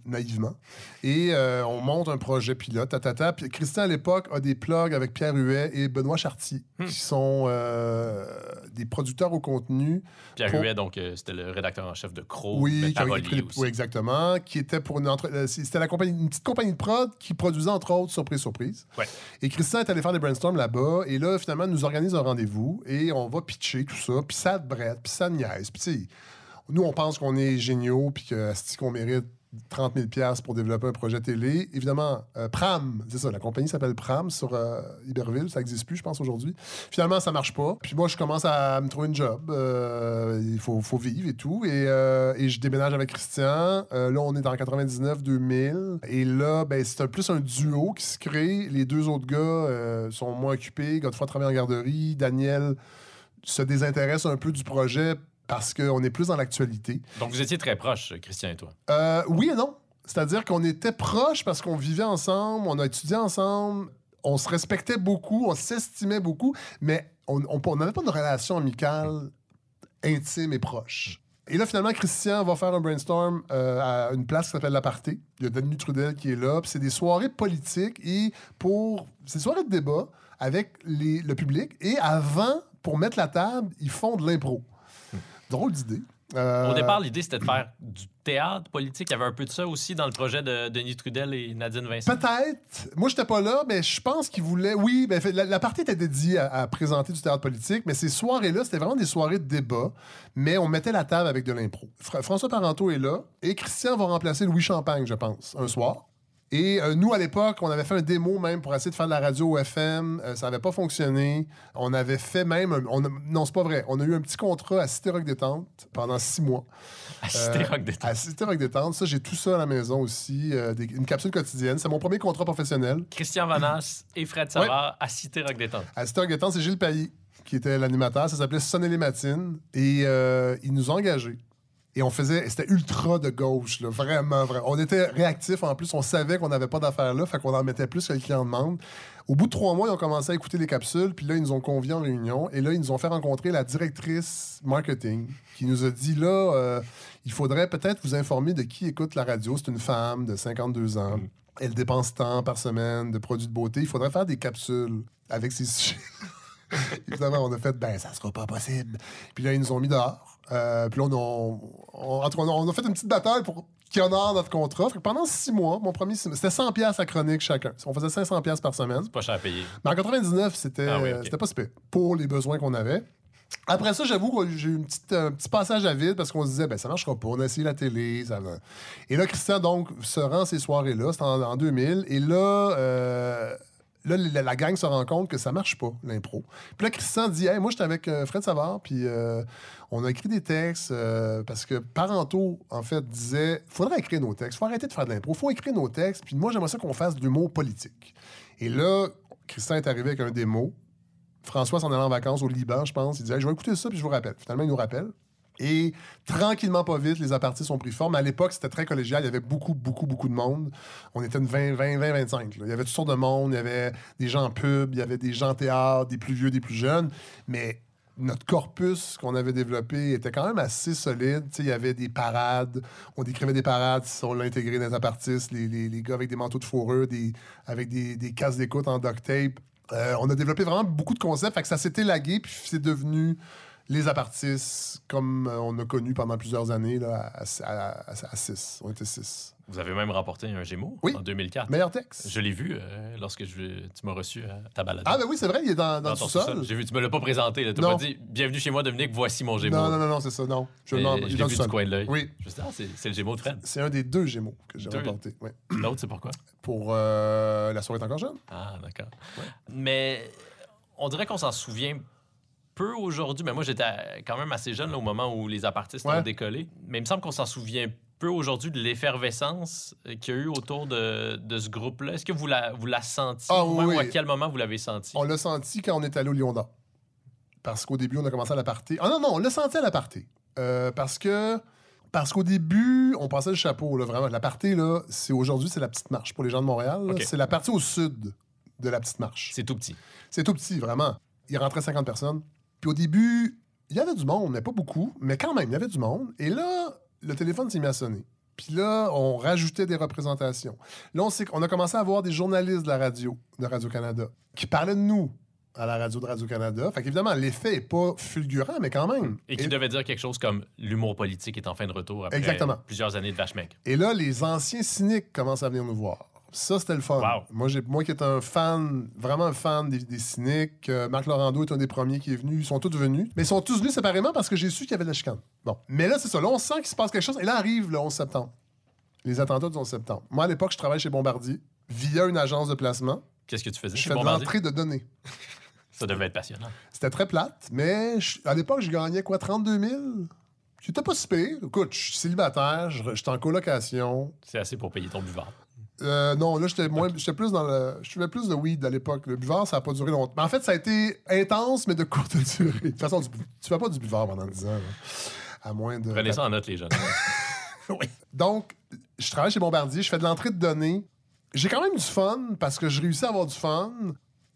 naïvement. Et euh, on monte un projet pilote, tatata. Puis Christian, à l'époque, a des plugs avec Pierre Huet et Benoît Chartier,
Hmm.
qui sont euh, des producteurs au contenu.
Pierre
Pour-
Huet, donc, euh, c'était le rédacteur en chef de Crow,
Oui,
de
qui les- oui, exactement. Qui était pour une entre- C'était la compagnie, une petite compagnie de prod qui produisait entre autres Surprise Surprise.
Ouais.
Et Christian est allé faire des brainstorms là-bas. Et là, finalement, nous organise un rendez-vous et on va pitcher tout ça. Puis ça brette, puis ça niaise. Puis tu nous, on pense qu'on est géniaux, puis qu'on mérite 30 000 piastres pour développer un projet télé. Évidemment, euh, Pram, c'est ça, la compagnie s'appelle Pram sur euh, Iberville. Ça n'existe plus, je pense, aujourd'hui. Finalement, ça marche pas. Puis moi, je commence à me trouver une job. Euh, il faut, vivre et tout. Et, je déménage avec Christian. Là, on est en 99-2000. Et là, ben, c'est plus un duo qui se crée. Les deux autres gars sont moins occupés. Godefroy travaille en garderie. Daniel se désintéresse un peu du projet parce qu'on est plus dans l'actualité.
Donc, vous étiez très proches, Christian et toi.
Euh, oui et non. C'est-à-dire qu'on était proches parce qu'on vivait ensemble, on a étudié ensemble, on se respectait beaucoup, on s'estimait beaucoup, mais on n'avait pas de relation amicale intime et proche. Et là, finalement, Christian va faire un brainstorm euh, à une place qui s'appelle l'Aparté. Il y a Denis Trudel qui est là. Puis c'est des soirées politiques et pour. C'est des soirées de débat avec les- le public. Et avant, pour mettre la table, ils font de l'impro. Drôle d'idée. Euh,
Au départ, l'idée, c'était de faire du théâtre politique. Il y avait un peu de ça aussi dans le projet de Denis Trudel et Nadine Vincent.
Peut-être. Moi, j'étais pas là, mais je pense qu'ils voulaient. Oui, ben, la, la partie était dédiée à, à présenter du théâtre politique, mais ces soirées-là, c'était vraiment des soirées de débat, mais on mettait la table avec de l'impro. Fra- François Parenteau est là et Christian va remplacer Louis Champagne, je pense, un soir. Et euh, nous, à l'époque, on avait fait un démo même pour essayer de faire de la radio au FM. Euh, ça n'avait pas fonctionné. On avait fait même... un- on a- non, c'est pas vrai. On a eu un petit contrat à Cité Rock Détente pendant six mois.
À Cité
Euh,
Rock Détente.
À Cité Rock Détente, ça, j'ai tout ça à la maison aussi. euh, des- une capsule quotidienne. C'est mon premier contrat professionnel.
Christian Vanas et Fred Savard à Cité Rock Détente.
À Cité Rock Détente, c'est Gilles Pailly qui était l'animateur. Ça s'appelait Sonner les matines. Et euh, ils nous ont engagés. Et on faisait, c'était ultra de gauche, là, vraiment, vraiment. On était réactifs en plus, on savait qu'on n'avait pas d'affaires là, fait qu'on en mettait plus que le client demande. Au bout de trois mois, ils ont commencé à écouter les capsules, puis là, ils nous ont conviés en réunion, et là, ils nous ont fait rencontrer la directrice marketing, qui nous a dit, là, euh, il faudrait peut-être vous informer de qui écoute la radio. C'est une femme de 52 ans. Elle dépense tant par semaine de produits de beauté. Il faudrait faire des capsules avec ces sujets. Évidemment, on a fait, ben, ça sera pas possible. Puis là, ils nous ont mis dehors. Euh, puis là, on, on- on- en tout cas, on a fait une petite bataille pour qui honore notre contrat. Fait que pendant six mois, mon premier, six- c'était 100 pièces à chronique chacun. On faisait 500 pièces par semaine.
Pas cher à payer.
Mais en 99, c'était
Ah oui,
c'était pas super pour les besoins qu'on avait. Après ça, j'avoue que j'ai eu une petite, un petit passage à vide parce qu'on se disait, ben ça marchera pas, on a essayé la télé. Ça va. Et là, Christian, donc, se rend ces soirées-là, c'est en, en 2000. Et là, euh, là la, gang se rend compte que ça marche pas, l'impro. Puis là, Christian dit, hey, moi, j'étais avec euh, Fred Savard, puis euh, on a écrit des textes euh, parce que Parento, en fait, disait, faudrait écrire nos textes, faut arrêter de faire de l'impro, faut écrire nos textes, puis moi, j'aimerais ça qu'on fasse de l'humour politique. Et là, Christian est arrivé avec un démo. François s'en allait en vacances au Liban, je pense. Il disait, Hey, je vais écouter ça, puis je vous rappelle. Finalement, il nous rappelle. Et tranquillement, pas vite, les apartés sont pris forme. À l'époque, c'était très collégial. Il y avait beaucoup, beaucoup, beaucoup de monde. On était une 20, 20, 20, 25. là. Il y avait toutes sortes de monde. Il y avait des gens en pub, il y avait des gens en théâtre, des plus vieux, des plus jeunes. Mais notre corpus qu'on avait développé était quand même assez solide. Il y avait des parades. On décrivait des parades. On l'a intégré dans les apartistes. Les, gars avec des manteaux de fourrure, des, avec des, des d'écoute en duct tape. Euh, on a développé vraiment beaucoup de concepts. Fait que ça s'était lagué, puis c'est devenu Les apartistes, comme euh, on a connu pendant plusieurs années, là, à 6. On était 6.
Vous avez même remporté un Gémeaux
Oui.
en 2004.
Meilleur texte.
Je l'ai vu euh, lorsque je, tu m'as reçu à ta balade.
Ah, ben oui, c'est vrai, il est dans, dans,
Dans
sous-sol.
J'ai vu, tu me l'as pas présenté. Tu m'as dit Bienvenue chez moi, Dominique, voici mon Gémeaux.
Non, non, non, non, c'est ça, non. Je, non,
l'ai vu du coin de l'œil.
Oui,
Je ah, c'est, le Gémeaux de Fred.
c'est un des deux Gémeaux que j'ai remporté.
L'autre, c'est pourquoi?
Pour euh, La soirée est encore jeune.
Ah, d'accord. Mais on dirait qu'on s'en souvient peu aujourd'hui. Mais moi, j'étais quand même assez jeune là, au moment où les apartistes
Ouais.
ont décollé. Mais il me semble qu'on s'en souvient peu aujourd'hui de l'effervescence euh, qu'il y a eu autour de, de ce groupe-là. Est-ce que vous la, vous la sentiez?
Ah,
ou
oui,
ou à quel moment vous l'avez senti?
On l'a senti quand on est allé au Lion d'Or. Parce qu'au début, on a commencé à l'aparté. Ah non, non, on l'a senti à l'aparté. Euh, parce que. Parce qu'au début, on passait le chapeau, là, vraiment. L'aparté, là, c'est aujourd'hui, c'est la petite marche. Pour les gens de Montréal, c'est la partie au sud de la petite marche.
C'est tout petit.
C'est tout petit, vraiment. Il rentrait 50 personnes. Puis au début, il y avait du monde, mais pas beaucoup. Mais quand même, il y avait du monde. Et là, le téléphone s'est mis à sonner. Puis là, on rajoutait des représentations. Là, on, a commencé à avoir des journalistes de la radio, de Radio-Canada, qui parlaient de nous à la radio de Radio-Canada. Fait qu'évidemment, l'effet n'est pas fulgurant, mais quand même.
Et qui devait dire quelque chose comme l'humour politique est en fin de retour après
Exactement.
plusieurs années de vache mec.
Et là, les anciens cyniques commencent à venir nous voir. Ça, c'était le fun.
Wow.
Moi, j'ai, moi qui est un fan, vraiment un fan des, des cyniques, euh, Marc Laurando est un des premiers qui est venu. Ils sont tous venus. Mais ils sont tous venus séparément parce que j'ai su qu'il y avait de la chicane. Bon. Mais là, c'est ça. Là, on sent qu'il se passe quelque chose. Et là arrive le 11 septembre. Les attentats du 11 septembre. Moi, à l'époque, je travaille chez Bombardier via une agence de placement.
Qu'est-ce que tu faisais
Je
chez
fais de
Bombardier?
l'entrée de données.
Ça devait être passionnant.
C'était très plate, mais je- à l'époque, je gagnais quoi, 32 000? C'était pas si pire. Écoute, je suis célibataire, je- j'étais en colocation.
C'est assez pour payer ton buvard.
Euh, non, là, j'étais moins, j'étais plus dans le, je fumais plus de weed à l'époque. Le buvard, ça a pas duré longtemps. Mais en fait, ça a été intense, mais de courte durée. De toute façon, tu, tu fais pas du buvard pendant 10 ans, là. à moins de.
Prenez ça en note, les jeunes.
Oui. Donc, je travaille chez Bombardier, je fais de l'entrée de données. J'ai quand même du fun parce que je réussis à avoir du fun.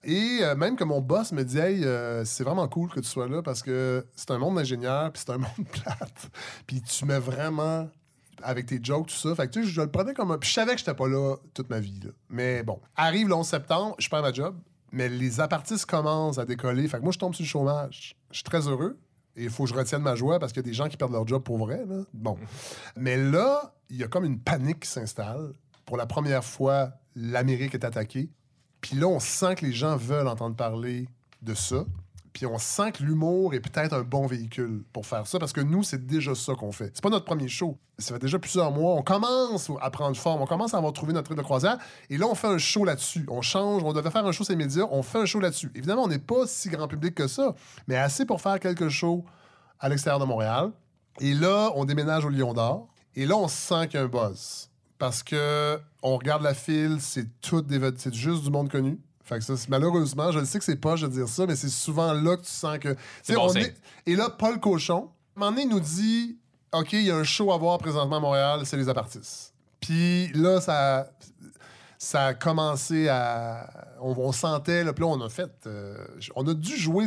Et euh, même que mon boss me dit, hey, euh, c'est vraiment cool que tu sois là parce que c'est un monde d'ingénieurs, puis c'est un monde plate. Puis tu mets vraiment avec tes jokes, tout ça. Fait que tu sais, je le prenais comme un. Puis je savais que j'étais pas là toute ma vie. là. Mais bon, arrive le 11 septembre, je perds ma job, mais les apartistes commencent à décoller. Fait que moi, je tombe sur le chômage. Je suis très heureux. Et il faut que je retienne ma joie parce qu'il y a des gens qui perdent leur job pour vrai. Là. Bon. Mais là, il y a comme une panique qui s'installe. Pour la première fois, l'Amérique est attaquée. Puis là, on sent que les gens veulent entendre parler de ça. Puis on sent que l'humour est peut-être un bon véhicule pour faire ça, parce que nous, c'est déjà ça qu'on fait. C'est pas notre premier show. Ça fait déjà plusieurs mois. On commence à prendre forme. On commence à avoir trouvé notre truc de croisière. Et là, on fait un show là-dessus. On change. On devait faire un show ces médias. On fait un show là-dessus. Évidemment, on n'est pas si grand public que ça, mais assez pour faire quelques shows à l'extérieur de Montréal. Et là, on déménage au Lion d'Or. Et là, on sent qu'il y a un buzz. Parce que on regarde la file, c'est tout des c'est juste du monde connu. Fait que ça, malheureusement, je le sais que c'est pas de dire ça, mais c'est souvent là que tu sens que.
bon
on
signe.
est- Et là, Paul Cochon, à un moment donné, il nous dit OK, il y a un show à voir présentement à Montréal, c'est les apartistes. Puis là, ça, ça a commencé à. On, on sentait, là, puis là, on a fait. euh, on a dû jouer,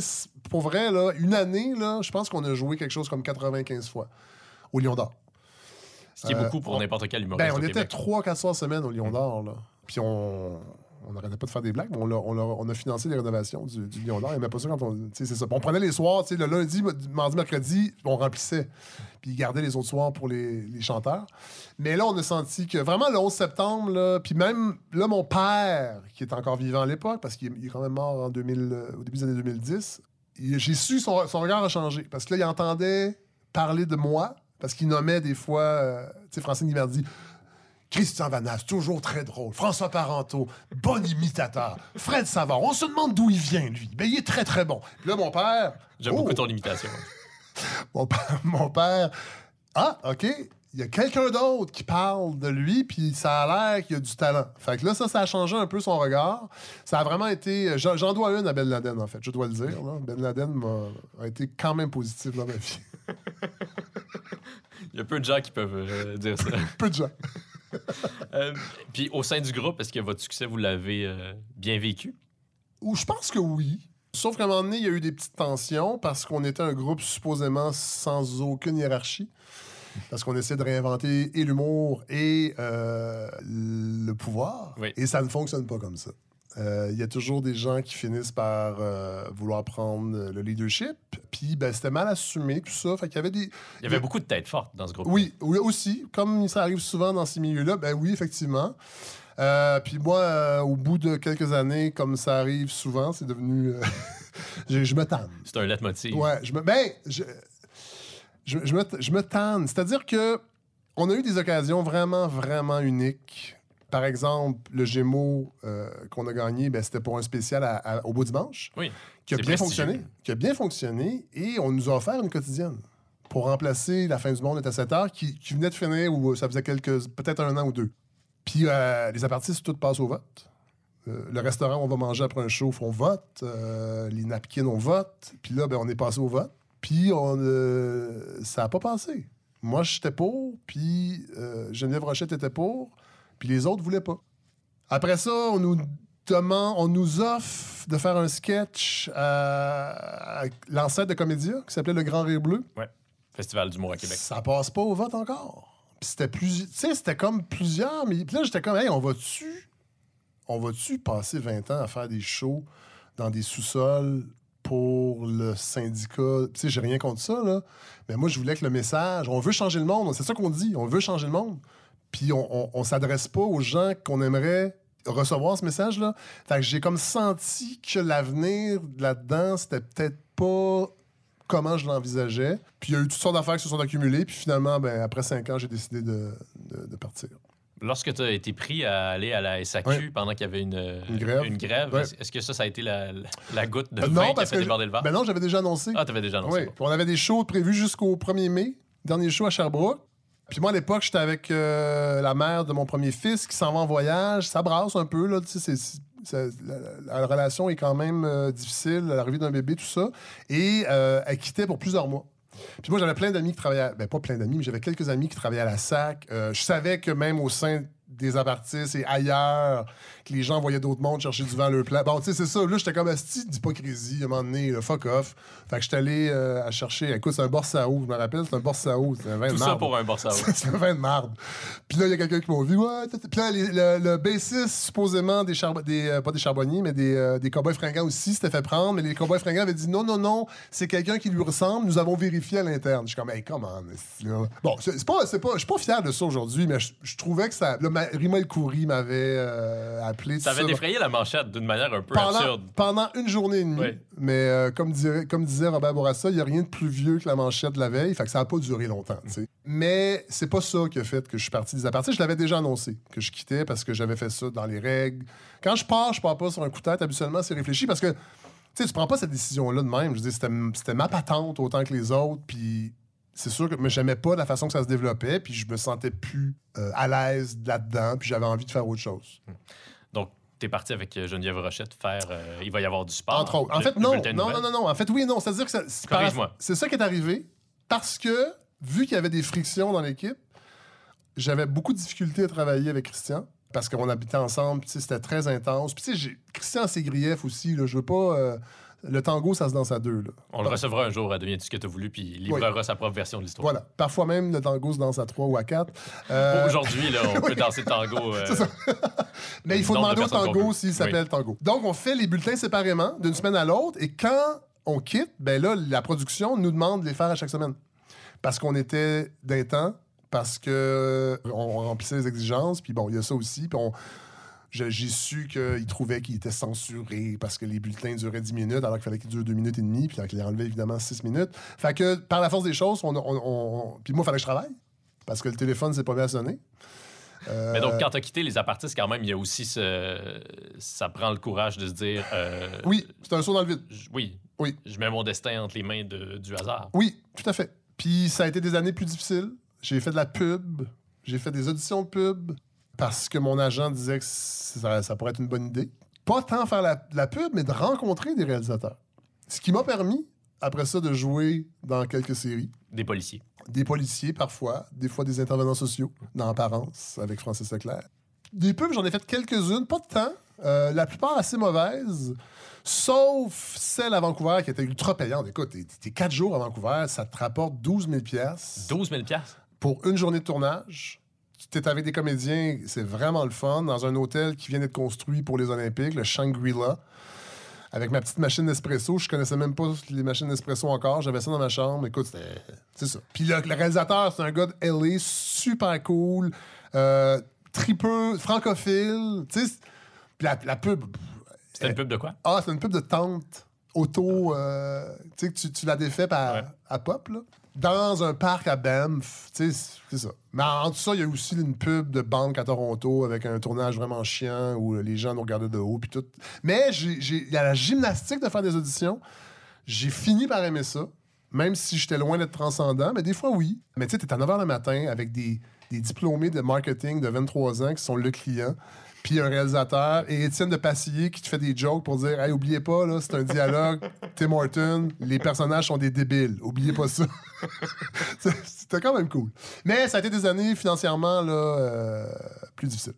pour vrai, là, une année, là, je pense qu'on a joué quelque chose comme 95 fois au Lion d'Or.
Ce qui est
Euh,
beaucoup pour
on-
n'importe quel humoriste
Ben, on était
Québec.
trois, quatre soirs semaine au Lion d'Or, là. Puis on. On n'arrêtait pas de faire des blagues, mais on, a financé les rénovations du, du Lion d'Or. Pas ça quand on. c'est ça. On prenait les soirs, le lundi, mardi, mercredi, on remplissait. Puis ils gardaient les autres soirs pour les, chanteurs. Mais là, on a senti que vraiment le 11 septembre, puis même là, mon père, qui est encore vivant à l'époque, parce qu'il est, quand même mort en 2000, euh, au début des années 2010, il- j'ai su son, son regard a changé. Parce que là, il entendait parler de moi, parce qu'il nommait des fois, euh, tu sais, Francine Guimardi, Christian Vanas, toujours très drôle. François Parenteau, bon imitateur. Fred Savard, on se demande d'où il vient, lui. Mais il est très, très bon. Puis là, mon père.
J'aime
Oh!
beaucoup ton imitation.
Mon père, mon père, ah, OK, il y a quelqu'un d'autre qui parle de lui, puis ça a l'air qu'il a du talent. Fait que là, ça, ça a changé un peu son regard. Ça a vraiment été. J'en dois une à Ben Laden, en fait, je dois le dire. là. Ben Laden m'a- a été quand même positif dans ma vie.
Il y a peu de gens qui peuvent euh, dire ça.
Peu de gens.
Euh, Puis au sein du groupe, est-ce que votre succès, vous l'avez euh, bien vécu?
Ou je pense que oui. Sauf qu'à un moment donné, il y a eu des petites tensions parce qu'on était un groupe supposément sans aucune hiérarchie. Parce qu'on essaie de réinventer et l'humour et euh, le pouvoir.
Oui.
Et ça ne fonctionne pas comme ça. Euh, Il y a toujours des gens qui finissent par euh, vouloir prendre le leadership. Puis, ben, c'était mal assumé, tout ça. Fait qu'il y avait des.
Il y avait beaucoup de têtes fortes dans ce groupe.
Oui, oui, aussi. Comme ça arrive souvent dans ces milieux-là, ben oui, effectivement. Euh, puis moi, euh, au bout de quelques années, comme ça arrive souvent, c'est devenu. euh, je, je me tanne.
C'est un leitmotiv.
Ouais, je me. Ben, je, je, je me, je me tanne. C'est-à-dire que on a eu des occasions vraiment, vraiment uniques. Par exemple, le Gémeaux euh, qu'on a gagné, ben, c'était pour un spécial à- à- au beau dimanche,
Oui.
qui a bien
prestigieux.
fonctionné. Qui a bien fonctionné et on nous a offert une quotidienne pour remplacer La fin du monde est à 7 heures, qui, qui venait de finir ou ça faisait quelques, peut-être un an ou deux. Puis euh, les apartistes, tout passe au vote. Euh, le restaurant on va manger après un show, on vote. Euh, les napkins, on vote. Puis là, ben, on est passé au vote. Puis on, euh, ça n'a pas passé. Moi, j'étais pour, puis euh, Geneviève Rochette était pour, puis les autres voulaient pas. Après ça, on nous demande, on nous offre de faire un sketch à, à l'ancêtre de Comédia qui s'appelait Le Grand Rire Bleu.
Festival d'humour à Québec.
Ça passe pas au vote encore. Puis c'était plus. Tu sais, c'était comme plusieurs. Mais puis là, j'étais comme, hey, on va-tu. On va-tu passer 20 ans à faire des shows dans des sous-sols pour le syndicat? Tu sais, j'ai rien contre ça, là. Mais moi, je voulais que le message. On veut changer le monde. C'est ça qu'on dit. On veut changer le monde. Puis on, on, on s'adresse pas aux gens qu'on aimerait recevoir ce message-là. Fait que j'ai comme senti que l'avenir là-dedans, c'était peut-être pas comment je l'envisageais. Puis il y a eu toutes sortes d'affaires qui se sont accumulées. Puis finalement, ben, après cinq ans, j'ai décidé de, de- de partir.
Lorsque tu as été pris à aller à la SAQ pendant qu'il y avait une,
Une grève.
une grève,
Ouais.
est-ce que ça, ça a été la, la goutte de
Euh,
vin qui a fait déborder le vase?
ben non, j'avais déjà annoncé.
Ah, t'avais déjà annoncé.
Oui. On avait des shows prévus jusqu'au 1er mai, dernier show à Sherbrooke. Puis moi, à l'époque, j'étais avec euh, la mère de mon premier fils qui s'en va en voyage. Ça brasse un peu, là. Tu sais, la, la relation est quand même euh, difficile, l'arrivée d'un bébé, tout ça. Et euh, elle quittait pour plusieurs mois. Puis moi, j'avais plein d'amis qui travaillaient, ben pas plein d'amis, mais j'avais quelques amis qui travaillaient à la SAC. Euh, je savais que même au sein des apartistes et ailleurs, que les gens voyaient d'autres mondes chercher du vent à leur plat. Bon, tu sais, c'est ça. Là, j'étais comme asti d'hypocrisie, à un moment donné, là, fuck off. Fait que j'étais allé euh, à chercher, écoute, c'est un Borsao, je me rappelle, c'est un Borsao, c'est un vin de
Tout ça
marde.
pour un borsao.
C'est un vin de marde. Puis là, il y a quelqu'un qui m'a vu. Ouais, puis là, les- le, le bassiste, supposément, des, charbo- des euh, pas des charbonniers, mais des, euh, des cowboys fringants aussi, s'était fait prendre. Mais les cowboys fringants avaient dit non, non, non, c'est quelqu'un qui lui ressemble. Nous avons vérifié à l'interne. Je suis comme, hey, come on, là. Bon, c'est pas, pas, je suis pas fier de ça aujourd'hui, mais je, je trouvais que ça. Là, ma- Rima El Khoury m'avait euh, appelé.
Ça avait défrayé la manchette d'une manière un peu
pendant,
absurde.
pendant une journée et demie.
Oui.
Mais euh, comme, dirait, comme disait Robert Bourassa, il n'y a rien de plus vieux que la manchette de la veille. Fait que ça n'a pas duré longtemps. tu sais. Mais c'est pas ça qui a fait que je suis parti des apartés. Je l'avais déjà annoncé que je quittais parce que j'avais fait ça dans les règles. Quand je pars, je pars pas sur un coup de tête. Habituellement, c'est réfléchi parce que tu prends pas cette décision-là de même. Je dire, c'était, ma patente autant que les autres. Puis c'est sûr que mais j'aimais pas la façon que ça se développait. Puis je me sentais plus euh, à l'aise là-dedans. Puis j'avais envie de faire autre chose.
Parti avec euh, Geneviève Rochette faire euh, Il va y avoir du sport.
Entre autres. En fait, non, non, non, non, non. En fait, oui non. C'est-à-dire que c'est ça qui est arrivé parce que, vu qu'il y avait des frictions dans l'équipe, j'avais beaucoup de difficultés à travailler avec Christian parce qu'on habitait ensemble. puis C'était très intense. Puis, tu sais, j'ai- Christian griefs aussi. Là, je veux pas. euh, le tango, ça se danse à deux. Là.
On le recevra un jour à Deviens-tu ce que t'as voulu, puis il livrera sa propre version de l'histoire.
Voilà. Parfois même, le tango se danse à trois ou à quatre. Euh,
Aujourd'hui, là, on peut danser le tango. euh,
Mais il faut
de
demander au tango s'il
Oui.
s'appelle tango. Donc, on fait les bulletins séparément d'une semaine à l'autre. Et quand on quitte, ben là, la production nous demande de les faire à chaque semaine. Parce qu'on était d'un temps, parce que on remplissait les exigences. Puis bon, il y a ça aussi. Puis on- j'ai su qu'ils trouvaient qu'ils étaient censurés parce que les bulletins duraient 10 minutes alors qu'il fallait qu'ils durent 2 minutes et demie. Puis qu'ils enlevaient évidemment 6 minutes. Fait que par la force des choses, on, on- on- puis moi, il fallait que je travaille. Parce que le téléphone s'est pas sonner. Euh,
Mais donc, quand t'as quitté les apartistes, quand même, il y a aussi ce... Ça prend le courage de se dire... euh,
Oui, c'est un saut dans le vide.
j- Oui.
Oui.
Je mets mon destin entre les mains de- du hasard.
Oui, tout à fait. Puis ça a été des années plus difficiles. J'ai fait de la pub, j'ai fait des auditions de pub parce que mon agent disait que ça, ça pourrait être une bonne idée. Pas tant faire la, la pub, mais de rencontrer des réalisateurs. Ce qui m'a permis, après ça, de jouer dans quelques séries.
Des policiers.
Des policiers parfois, des fois des intervenants sociaux, dans Apparence, avec Francis Leclerc. Des pubs, j'en ai fait quelques-unes, pas de temps. Euh, la plupart assez mauvaises, sauf celle à Vancouver qui était ultra payante. Écoute, t'es- quatre jours à Vancouver, ça te rapporte 12 000 piastres
12 000 piastres?
pour une journée de tournage tu es avec des comédiens, c'est vraiment le fun, dans un hôtel qui vient d'être construit pour les Olympiques, le Shangri-La. Avec ma petite machine d'espresso, je connaissais même pas les machines d'espresso encore. J'avais ça dans ma chambre. Écoute, c'était. C'est ça. Puis le, le réalisateur, c'est un gars de LA, super cool, euh, tripeux, francophile. Tu sais, puis la, la pub.
C'était une pub de quoi?
Ah, c'est une pub de tente auto. euh, tu sais, que tu, la défais
Ouais.
à pop, là. Dans un parc à Banff. C'est ça. Mais en tout ça, il y a aussi une pub de banque à Toronto avec un tournage vraiment chiant où les gens nous regardaient de haut. Puis tout. Mais il y a la gymnastique de faire des auditions. J'ai fini par aimer ça. Même si j'étais loin d'être transcendant, mais des fois, oui. Mais tu sais, t'es à 9 h le matin avec des diplômés de marketing de 23 ans qui sont le client, puis un réalisateur, et Étienne de Passillier qui te fait des jokes pour dire Hey, oubliez pas, là, c'est un dialogue, Tim Horton, les personnages sont des débiles. Oubliez pas ça. C'était quand même cool. Mais ça a été des années financièrement là, euh, plus difficiles.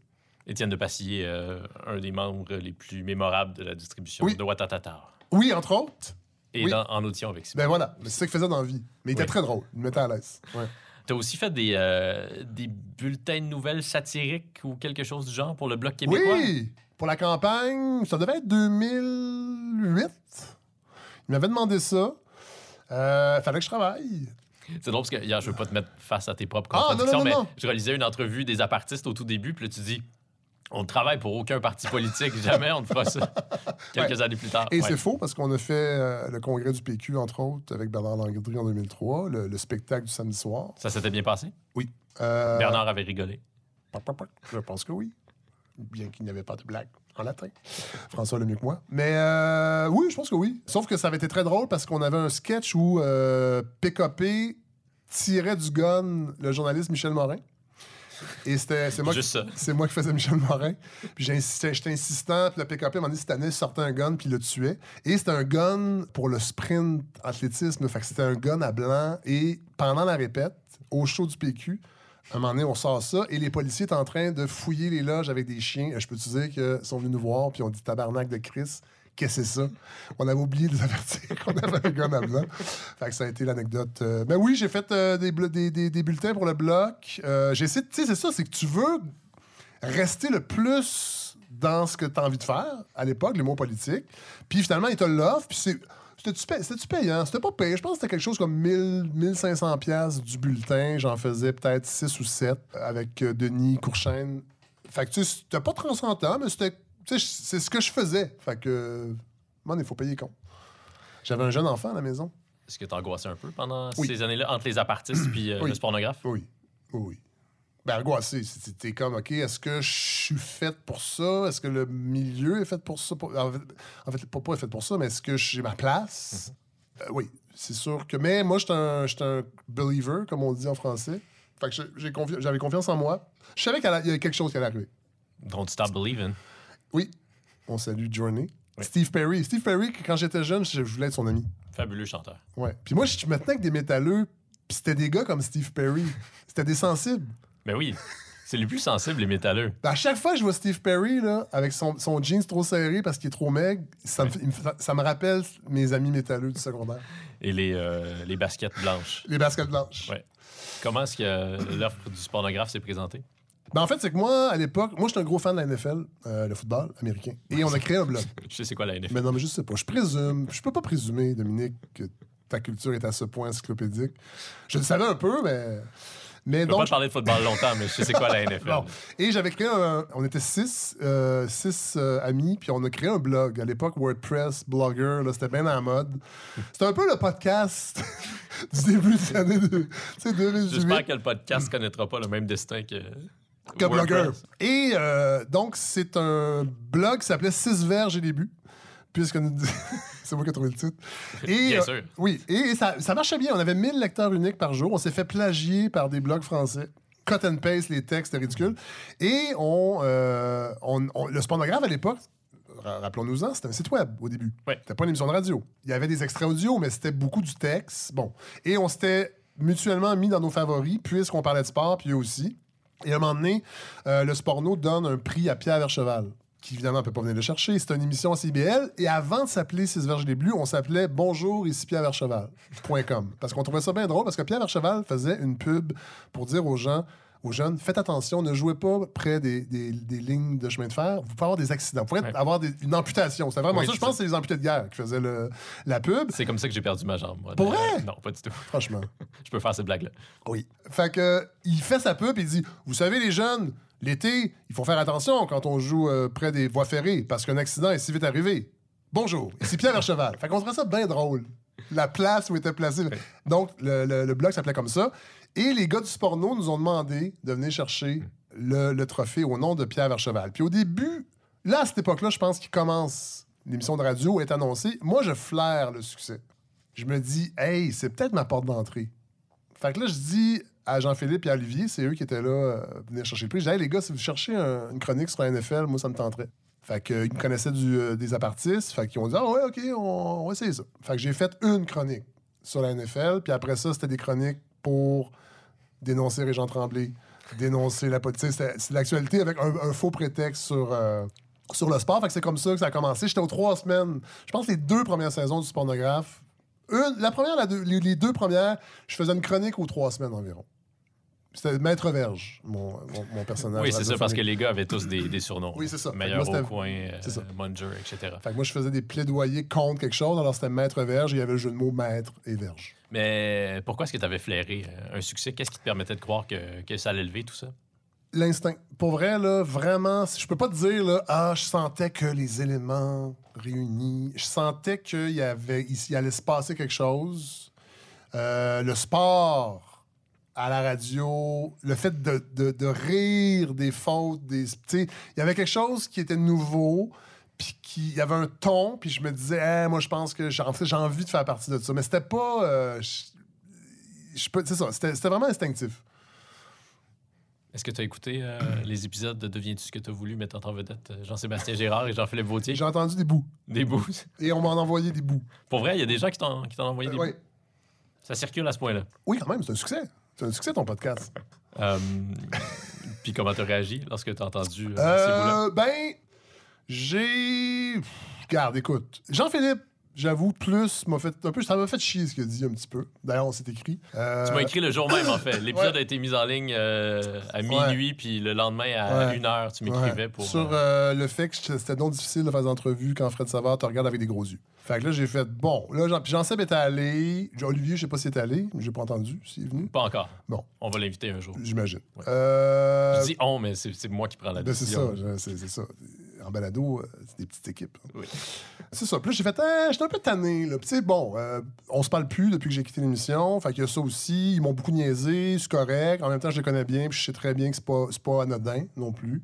Étienne de Passillier, euh, un des membres les plus mémorables de la distribution
Oui.
de Watatata.
Oui, entre autres.
Et
Oui.
dans- en audition avec ça.
Ben voilà, c'est ça qu'il faisait dans la vie. Mais il était très drôle. Il me mettait à l'aise. Ouais.
T'as aussi fait des, euh, des bulletins de nouvelles satiriques ou quelque chose du genre pour le Bloc québécois?
Oui! Pour la campagne, ça devait être 2008. Il m'avait demandé ça. Euh, fallait que je travaille.
C'est drôle parce que hier, je veux pas te mettre face à tes propres
Ah, non,
contradictions,
non, non,
mais je réalisais une entrevue des apartistes au tout début, puis là, tu dis on ne travaille pour aucun parti politique, jamais on ne fera ça. Quelques années plus tard.
Et
Ouais.
c'est faux parce qu'on a fait euh, le congrès du PQ, entre autres, avec Bernard Landry en 2003, le, le spectacle du samedi soir.
Ça s'était bien passé?
Euh,
Bernard avait rigolé.
Je pense que oui. Bien qu'il n'y avait pas de blague en latin. François le mieux que moi. Mais euh, oui, je pense que oui. Sauf que ça avait été très drôle parce qu'on avait un sketch où euh, PKP tirait du gun le journaliste Michel Morin. Et c'était c'est moi, qui- c'est moi qui faisais Michel Morin. Puis j'insistais- j'étais insistant. Puis le PKP m'a dit cette année, sortait un gun, puis il le tuait. Et c'était un gun pour le sprint athlétisme. Fait que c'était un gun à blanc. Et pendant la répète, au show du PQ, à un moment donné, on sort ça. Et les policiers étaient en train de fouiller les loges avec des chiens. Et Je peux te dire qu'ils sont venus nous voir, puis on dit tabarnak de Chris. Qu'est-ce que c'est ça? On avait oublié de les avertir qu'on avait un gun à blanc. Fait que ça a été l'anecdote. Euh, ben oui, j'ai fait euh, des, des, bulletins pour le bloc. Euh, tu sais, c'est ça, c'est que tu veux rester le plus dans ce que tu as envie de faire à l'époque, les mots politiques. Puis finalement, ils te l'offrent. Puis c'est. C'était-tu payant? C'était pas payé. Je pense que c'était quelque chose comme 1000, 1500 pièces du bulletin. J'en faisais peut-être 6 ou 7 avec euh, Denis Courchaine. Fait que tu sais, c'était pas transcendant, mais c'était. Tu c'est ce que je faisais. Fait que. Man, il faut payer compte. J'avais un jeune enfant à la maison.
Est-ce que t'angoissais un peu pendant
Oui.
ces années-là, entre les apartistes puis euh,
Oui.
le spornographe?
Oui. Oui, oui. Ben, angoissé. T'es comme, OK, est-ce que je suis faite pour ça? Est-ce que le milieu est fait pour ça? En fait, en fait, pas, pas fait pour ça, mais est-ce que j'ai ma place? Euh, oui, c'est sûr que. Mais moi, j'étais un, un believer, comme on dit en français. Fait que confi- j'avais confiance en moi. Je savais qu'il y avait quelque chose qui allait arriver.
Don't stop believing.
Oui. On salue Journey.
Oui.
Steve Perry. Steve Perry, quand j'étais jeune, je voulais être son ami.
Fabuleux chanteur.
Ouais. Puis moi, je me tenais avec des métalleux, puis c'était des gars comme Steve Perry. C'était des sensibles.
Mais oui, c'est les plus sensibles, les métalleux.
Ben, À chaque fois que je vois Steve Perry là, avec son, son jeans trop serré parce qu'il est trop maigre, ça, me, ça rappelle mes amis métalleux du secondaire.
Et les, euh, les baskets blanches.
Les baskets blanches.
Ouais. Comment est-ce que l'offre du spornographe s'est présentée?
Ben, en fait, c'est que moi, à l'époque, moi, j'étais un gros fan de la NFL, euh, le football américain. Et on a créé un blog.
Je sais c'est quoi la NFL.
Mais non, mais je sais pas. Je présume, je peux pas présumer, Dominique, que ta culture est à ce point encyclopédique. Je le savais un peu, mais. Mais
Je peux pas
donc,
parler de football longtemps, mais je sais c'est quoi la NFL.
Bon. Et j'avais créé un. On était six, euh, six euh, amis, puis on a créé un blog. À l'époque, WordPress, Blogger, là, c'était bien en mode. C'était un peu le podcast du début des années de, tu sais, 2018.
J'espère que le podcast connaîtra pas le même destin que.
Que.
WordPress.
Et euh, donc, c'est un blog qui s'appelait Six verges et début, puisque nous- c'est moi qui ai trouvé le titre. Et,
Bien
euh,
sûr.
Oui, et ça, ça marchait bien. On avait 1000 lecteurs uniques par jour. On s'est fait plagier par des blogs français. Cut and paste, les textes, c'était ridicule. Et on, euh, on- on- le spornographe à l'époque, ra- rappelons-nous-en, c'était un site web au début.
Ouais.
C'était pas une émission de radio. Il y avait des extraits audio, mais c'était beaucoup du texte. Bon. Et on s'était mutuellement mis dans nos favoris, puisqu'on parlait de sport, puis eux aussi. Et à un moment donné, euh, le Sporno donne un prix à Pierre Vercheval, qui évidemment ne peut pas venir le chercher. C'est une émission à CBL. Et avant de s'appeler Six Verges des Bleus, on s'appelait Bonjour, ici Pierre Vercheval.com. Parce qu'on trouvait ça bien drôle, parce que Pierre Vercheval faisait une pub pour dire aux gens aux jeunes, faites attention, ne jouez pas près des, des- des lignes de chemin de fer. Vous pouvez avoir des accidents. Vous
Ouais.
avoir des- une amputation. C'est vraiment
Oui,
ça. Je pense que c'est les amputés de guerre qui faisaient le- la pub.
C'est comme ça que j'ai perdu ma jambe. moi.
Pour vrai?
Euh, Non, pas du tout.
Franchement.
Je peux faire ces blagues-là.
Oui. Fait que, il fait sa pub et il dit Vous savez, les jeunes, l'été, il faut faire attention quand on joue euh, près des voies ferrées parce qu'un accident est si vite arrivé. Bonjour. Ici Pierre Vercheval. Fait qu'on trouvait ça bien drôle. La place où était placé. Donc, le, le- le blog s'appelait comme ça. Et les gars du Sporno nous ont demandé de venir chercher le, trophée au nom de Pierre Vercheval. Puis au début, là, à cette époque-là, je pense qu'il commence. L'émission de radio est annoncée. Moi, je flaire le succès. Je me dis, hey, c'est peut-être ma porte d'entrée. Fait que là, je dis à Jean-Philippe et à Olivier, c'est eux qui étaient là, euh, venir chercher le prix. Je dis, hey, les gars, si vous cherchez un- une chronique sur la NFL, moi, ça me tenterait. Fait que, euh, me connaissaient euh, des apartistes. Fait qu'ils ont dit, ah ouais, OK, on, on va essayer ça. Fait que j'ai fait une chronique sur la NFL. Puis après ça, c'était des chroniques pour dénoncer Régent Tremblay, dénoncer la politique. C'est l'actualité avec un, faux prétexte sur, euh, sur le sport. C'est comme ça que ça a commencé. J'étais aux trois semaines. Je pense les deux premières saisons du Spornographe. Une, la première, la les deux premières, je faisais une chronique aux trois semaines environ. C'était Maître Verge, mon, mon, mon personnage.
Oui, c'est ça, parce que les gars avaient tous des, des surnoms.
Oui, c'est ça.
Meilleur
moi,
au coin, euh. Munger, etc.
Fait que moi, je faisais des plaidoyers contre quelque chose. Alors, c'était Maître Verge et il y avait le jeu de mots Maître et Verge.
Mais pourquoi est-ce que tu avais flairé euh, un succès? Qu'est-ce qui te permettait de croire que, que ça allait lever, tout ça?
L'instinct. Pour vrai, là, vraiment, je peux pas te dire, là, ah, je sentais que les éléments réunis, je sentais qu'il y avait, ici, allait se passer quelque chose. Euh, le sport à la radio, le fait de, de- de rire des fautes, des, tu sais, il y avait quelque chose qui était nouveau, puis qui, il y avait un ton, puis je me disais, Hey, moi, je pense que j'ai en envie de faire partie de ça. Mais c'était pas, euh, c'est ça, c'était vraiment instinctif.
Est-ce que tu as écouté euh, les épisodes de Deviens-tu ce que tu as voulu mettre en vedette euh, Jean-Sébastien Gérard et Jean-Philippe Vautier?
J'ai entendu des bouts.
Des bouts.
Et on m'en a envoyé des bouts.
Pour vrai, il y a des gens qui t'ont t'ont envoyé des bouts. Ça circule à ce point-là.
Oui, quand même, c'est un succès. C'est un succès, ton podcast.
Euh, Puis comment tu as réagi lorsque tu as entendu euh, ces?
Euh, ben, j'ai. Regarde, écoute. Jean-Philippe, j'avoue, plus m'a fait un peu. Ça m'a fait chier ce qu'il a dit un petit peu. D'ailleurs, on s'est écrit. Euh,
Tu m'as écrit le jour même, en fait. L'épisode
ouais.
a été mis en ligne euh, à minuit, puis le lendemain, à
Ouais.
1h, tu
ouais,
m'écrivais pour...
Sur
euh,
le fait que c'était donc difficile de faire des entrevues quand Fred Savard te regarde avec des gros yeux. Fait que là, j'ai fait bon. Là, Jean, puis Jean-Seb était allé. Olivier, je sais pas s'il est allé. J'ai pas entendu s'il est venu.
Pas encore.
Bon.
On va l'inviter un jour.
J'imagine.
Je dis on, mais c'est moi qui prends la
Ben, c'est
décision.
ça, c'est c'est ça. En balado, euh, c'est des petites équipes. hein.
Oui.
C'est ça. Puis là, j'ai fait, ah, j'étais un peu tanné. Là. Puis, tu sais, bon, euh, on se parle plus depuis que j'ai quitté l'émission. Fait qu'il y a ça aussi. Ils m'ont beaucoup niaisé, c'est correct. En même temps, je les connais bien, puis je sais très bien que c'est pas, pas anodin non plus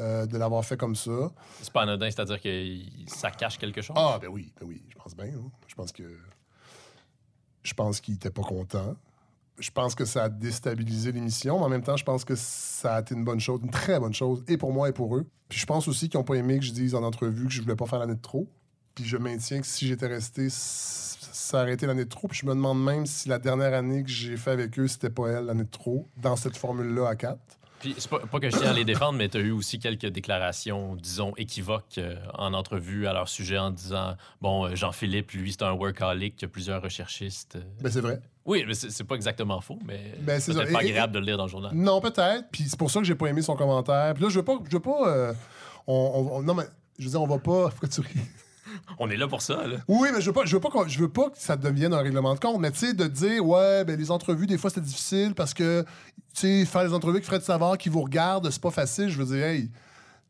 euh, de l'avoir fait comme ça.
C'est pas anodin, c'est-à-dire que ça cache quelque chose?
Ah, ben oui, ben oui, je pense bien. hein. Je pense que. Je pense qu'il était pas content. Je pense que ça a déstabilisé l'émission, mais en même temps, je pense que ça a été une bonne chose, une très bonne chose, et pour moi et pour eux. Puis je pense aussi qu'ils n'ont pas aimé que je dise en entrevue que je voulais pas faire l'année de trop. Puis je maintiens que si j'étais resté, ça aurait été l'année de trop. Puis je me demande même si la dernière année que j'ai fait avec eux, c'était pas elle l'année de trop, dans cette formule-là à 4.
Puis c'est pas, pas que je tiens à les défendre, mais tu as eu aussi quelques déclarations, disons, équivoques euh, en entrevue à leur sujet en disant Bon, euh, Jean-Philippe, lui, c'est un workaholic, il y a plusieurs recherchistes. euh.
Ben c'est vrai.
Oui, mais c'est pas exactement faux, mais
Ben, c'est
pas
et-
agréable de le lire dans le journal.
Non, peut-être. Puis c'est pour ça que j'ai pas aimé son commentaire. Puis là, je veux pas. Je veux pas. euh, on, on- on- non, mais je veux dire, on va pas. Pourquoi tu ris?
On est là pour ça, là.
Oui, mais je veux pas, je veux pas, qu'on- je veux pas que ça devienne un règlement de compte. Mais tu sais, de dire, ouais, ben les entrevues, des fois, c'est difficile parce que, tu sais, faire les entrevues avec Fred Savard qui vous regarde, c'est pas facile. Je veux dire, hey,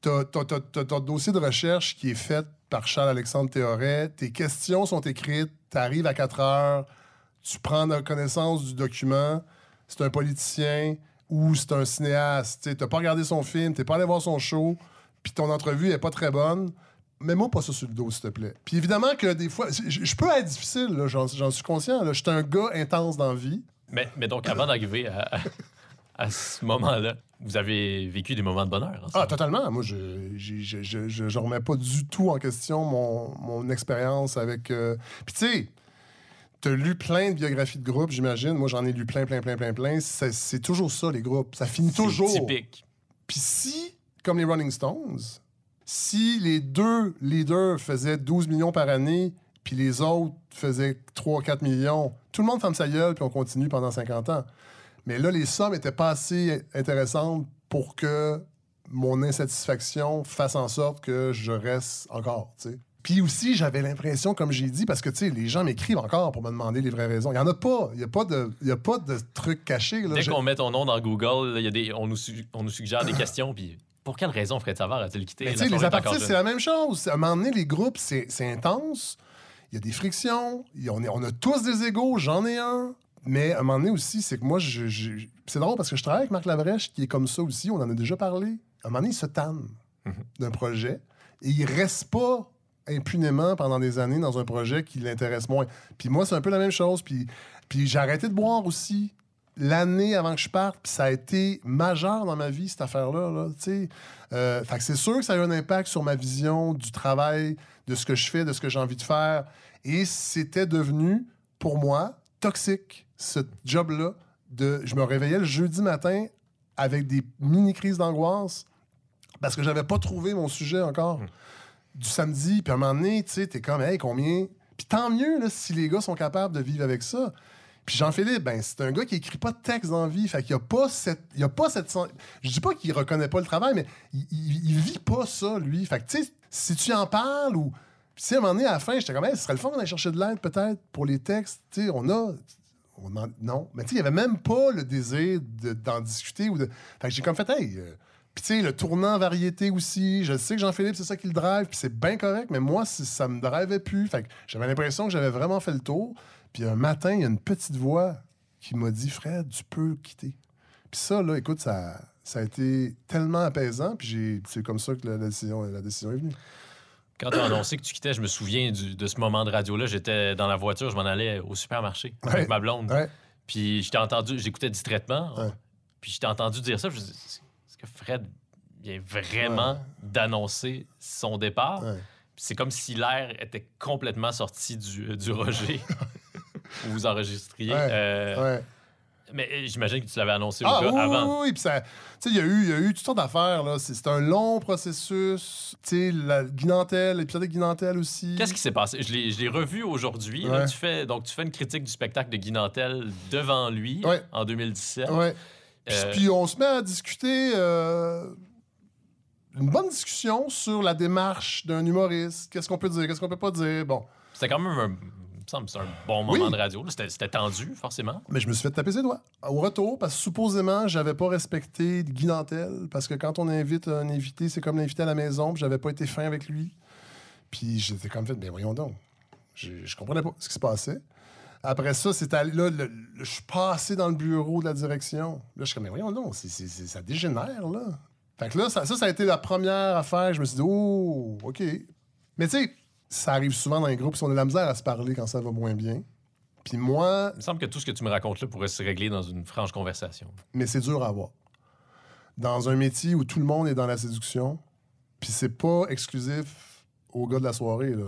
t'as ton dossier de recherche qui est fait par Charles-Alexandre Théoret. Tes questions sont écrites. T'arrives à 4 heures. Tu prends la connaissance du document. C'est un politicien ou c'est un cinéaste. Tu t'as pas regardé son film, t'es pas allé voir son show, puis ton entrevue est pas très bonne. Mets-moi pas ça sur le dos, s'il te plaît. Puis évidemment que des fois, je, peux être difficile, j'en, suis conscient. Je suis un gars intense dans la vie.
Mais, mais donc, avant d'arriver à, à ce moment-là, vous avez vécu des moments de bonheur.
Ah, totalement. Moi, je je- je remets pas du tout en question mon, mon expérience avec. euh, Puis tu sais, t'as lu plein de biographies de groupes, j'imagine. Moi, j'en ai lu plein, plein, plein, plein, plein. C'est, toujours ça, les groupes. Ça finit
C'est
toujours.
typique.
Puis si, comme les Rolling Stones, si les deux leaders faisaient 12 millions par année, puis les autres faisaient 3-4 millions, tout le monde ferme sa gueule, puis on continue pendant 50 ans. Mais là, les sommes étaient pas assez intéressantes pour que mon insatisfaction fasse en sorte que je reste encore, tu sais. Puis aussi, j'avais l'impression, comme j'ai dit, parce que, tu sais, les gens m'écrivent encore pour me demander les vraies raisons. Il y en a pas. Il y a pas de, y a pas de trucs cachés. Là.
Dès qu'on met ton nom dans Google, là, y a des, on, nous, su- on nous suggère des questions. Puis pour quelle raison Fred Savard a-t-il quitté?
Mais
la
tu sais, les apartistes, c'est la même chose. À un moment donné, les groupes, c'est intense. Il y a des frictions. Il y a- on, est- on a tous des égaux. J'en ai un. Mais à un moment donné aussi, c'est que moi, je, je- c'est drôle parce que je travaille avec Marc Labrèche, qui est comme ça aussi. On en a déjà parlé. À un moment donné, il se tanne
Mhm.
d'un projet et il reste pas impunément pendant des années dans un projet qui l'intéresse moins. Puis moi, c'est un peu la même chose. Puis, puis j'ai arrêté de boire aussi l'année avant que je parte, puis ça a été majeur dans ma vie, cette affaire-là. Là. Euh, c'est sûr que ça a eu un impact sur ma vision du travail, de ce que je fais, de ce que j'ai envie de faire. Et c'était devenu, pour moi, toxique, ce job-là. De, je me réveillais le jeudi matin avec des mini-crises d'angoisse parce que j'avais pas trouvé mon sujet encore du samedi. Puis à un moment donné, tu sais, t'es comme, hey, combien... Puis tant mieux, là, si les gars sont capables de vivre avec ça. Puis Jean-Philippe, ben, c'est un gars qui écrit pas de texte dans la vie. Fait qu'il a pas cette. Il a pas cette. Je dis pas qu'il reconnaît pas le travail, mais il, il, vit pas ça, lui. Fait que, tu sais, si tu en parles ou. Puis, à un moment donné, à la fin, j'étais comme, hey, ce serait le fun d'aller chercher de l'aide, peut-être, pour les textes. Tu sais, on a. On en- non. Mais, tu sais, il y avait même pas le désir de- d'en discuter. Ou de... Fait que j'ai comme fait, hey. euh, Puis, tu sais, le tournant variété aussi. Je sais que Jean-Philippe, c'est ça qui le drive. Puis, c'est bien correct. Mais moi, ça me drivait plus. Fait que j'avais l'impression que j'avais vraiment fait le tour. Puis, un matin, il y a une petite voix qui m'a dit, Fred, tu peux quitter. Puis, ça, là, écoute, ça, ça a été tellement apaisant. Puis, c'est comme ça que la, la décision, la décision est venue.
Quand tu as annoncé que tu quittais, je me souviens du- de ce moment de radio-là. J'étais dans la voiture, je m'en allais au supermarché
Ouais.
avec ma blonde.
Ouais.
Puis je t'ai entendu, j'écoutais distraitement.
Ouais.
Puis je t'ai entendu dire ça. Je me que Fred vient vraiment
Ouais.
d'annoncer son départ?
Ouais.
C'est comme si l'air était complètement sorti du, du Roger où vous enregistriez. Euh. Mais euh, j'imagine que tu l'avais annoncé
Ah
au gars
oui,
avant.
oui, oui. Puis il y a eu, y a eu toutes sortes d'affaires là. C'est un long processus. Tu sais, la Guinantel, l'épisode de Guinantel aussi.
Qu'est-ce qui s'est passé? Je l'ai je l'ai revu aujourd'hui.
Ouais.
Tu fais, donc, tu fais une critique du spectacle de Guy Nantel devant lui
Ouais.
en 2017.
Ouais. Puis,
Euh,
puis on se met à discuter euh, une bonne discussion sur la démarche d'un humoriste. Qu'est-ce qu'on peut dire, qu'est-ce qu'on peut pas dire? Bon,
C'était quand même un, c'est un bon moment
Oui.
de radio. C'était tendu, forcément.
mais je me suis fait taper ses doigts au retour parce que supposément j'avais pas respecté Guy Nantel parce que quand on invite un invité, c'est comme l'inviter à la maison. Puis j'avais pas été fin avec lui. Puis j'étais comme fait, ben voyons donc. Je, je comprenais pas ce qui se passait. Après ça, c'est allé- là, le- le- je suis passé dans le bureau de la direction. Là, je suis comme, mais voyons c'est- ça dégénère, là. Fait que là, ça, ça, ça a été la première affaire. Je me suis dit, oh, OK. Mais tu sais, ça arrive souvent dans les groupes, si on a de la misère à se parler quand ça va moins bien. Puis moi,
Il me semble que tout ce que tu me racontes là pourrait se régler dans une franche conversation.
mais c'est dur à avoir. Dans un métier où tout le monde est dans la séduction, puis c'est pas exclusif aux gars de la soirée, là.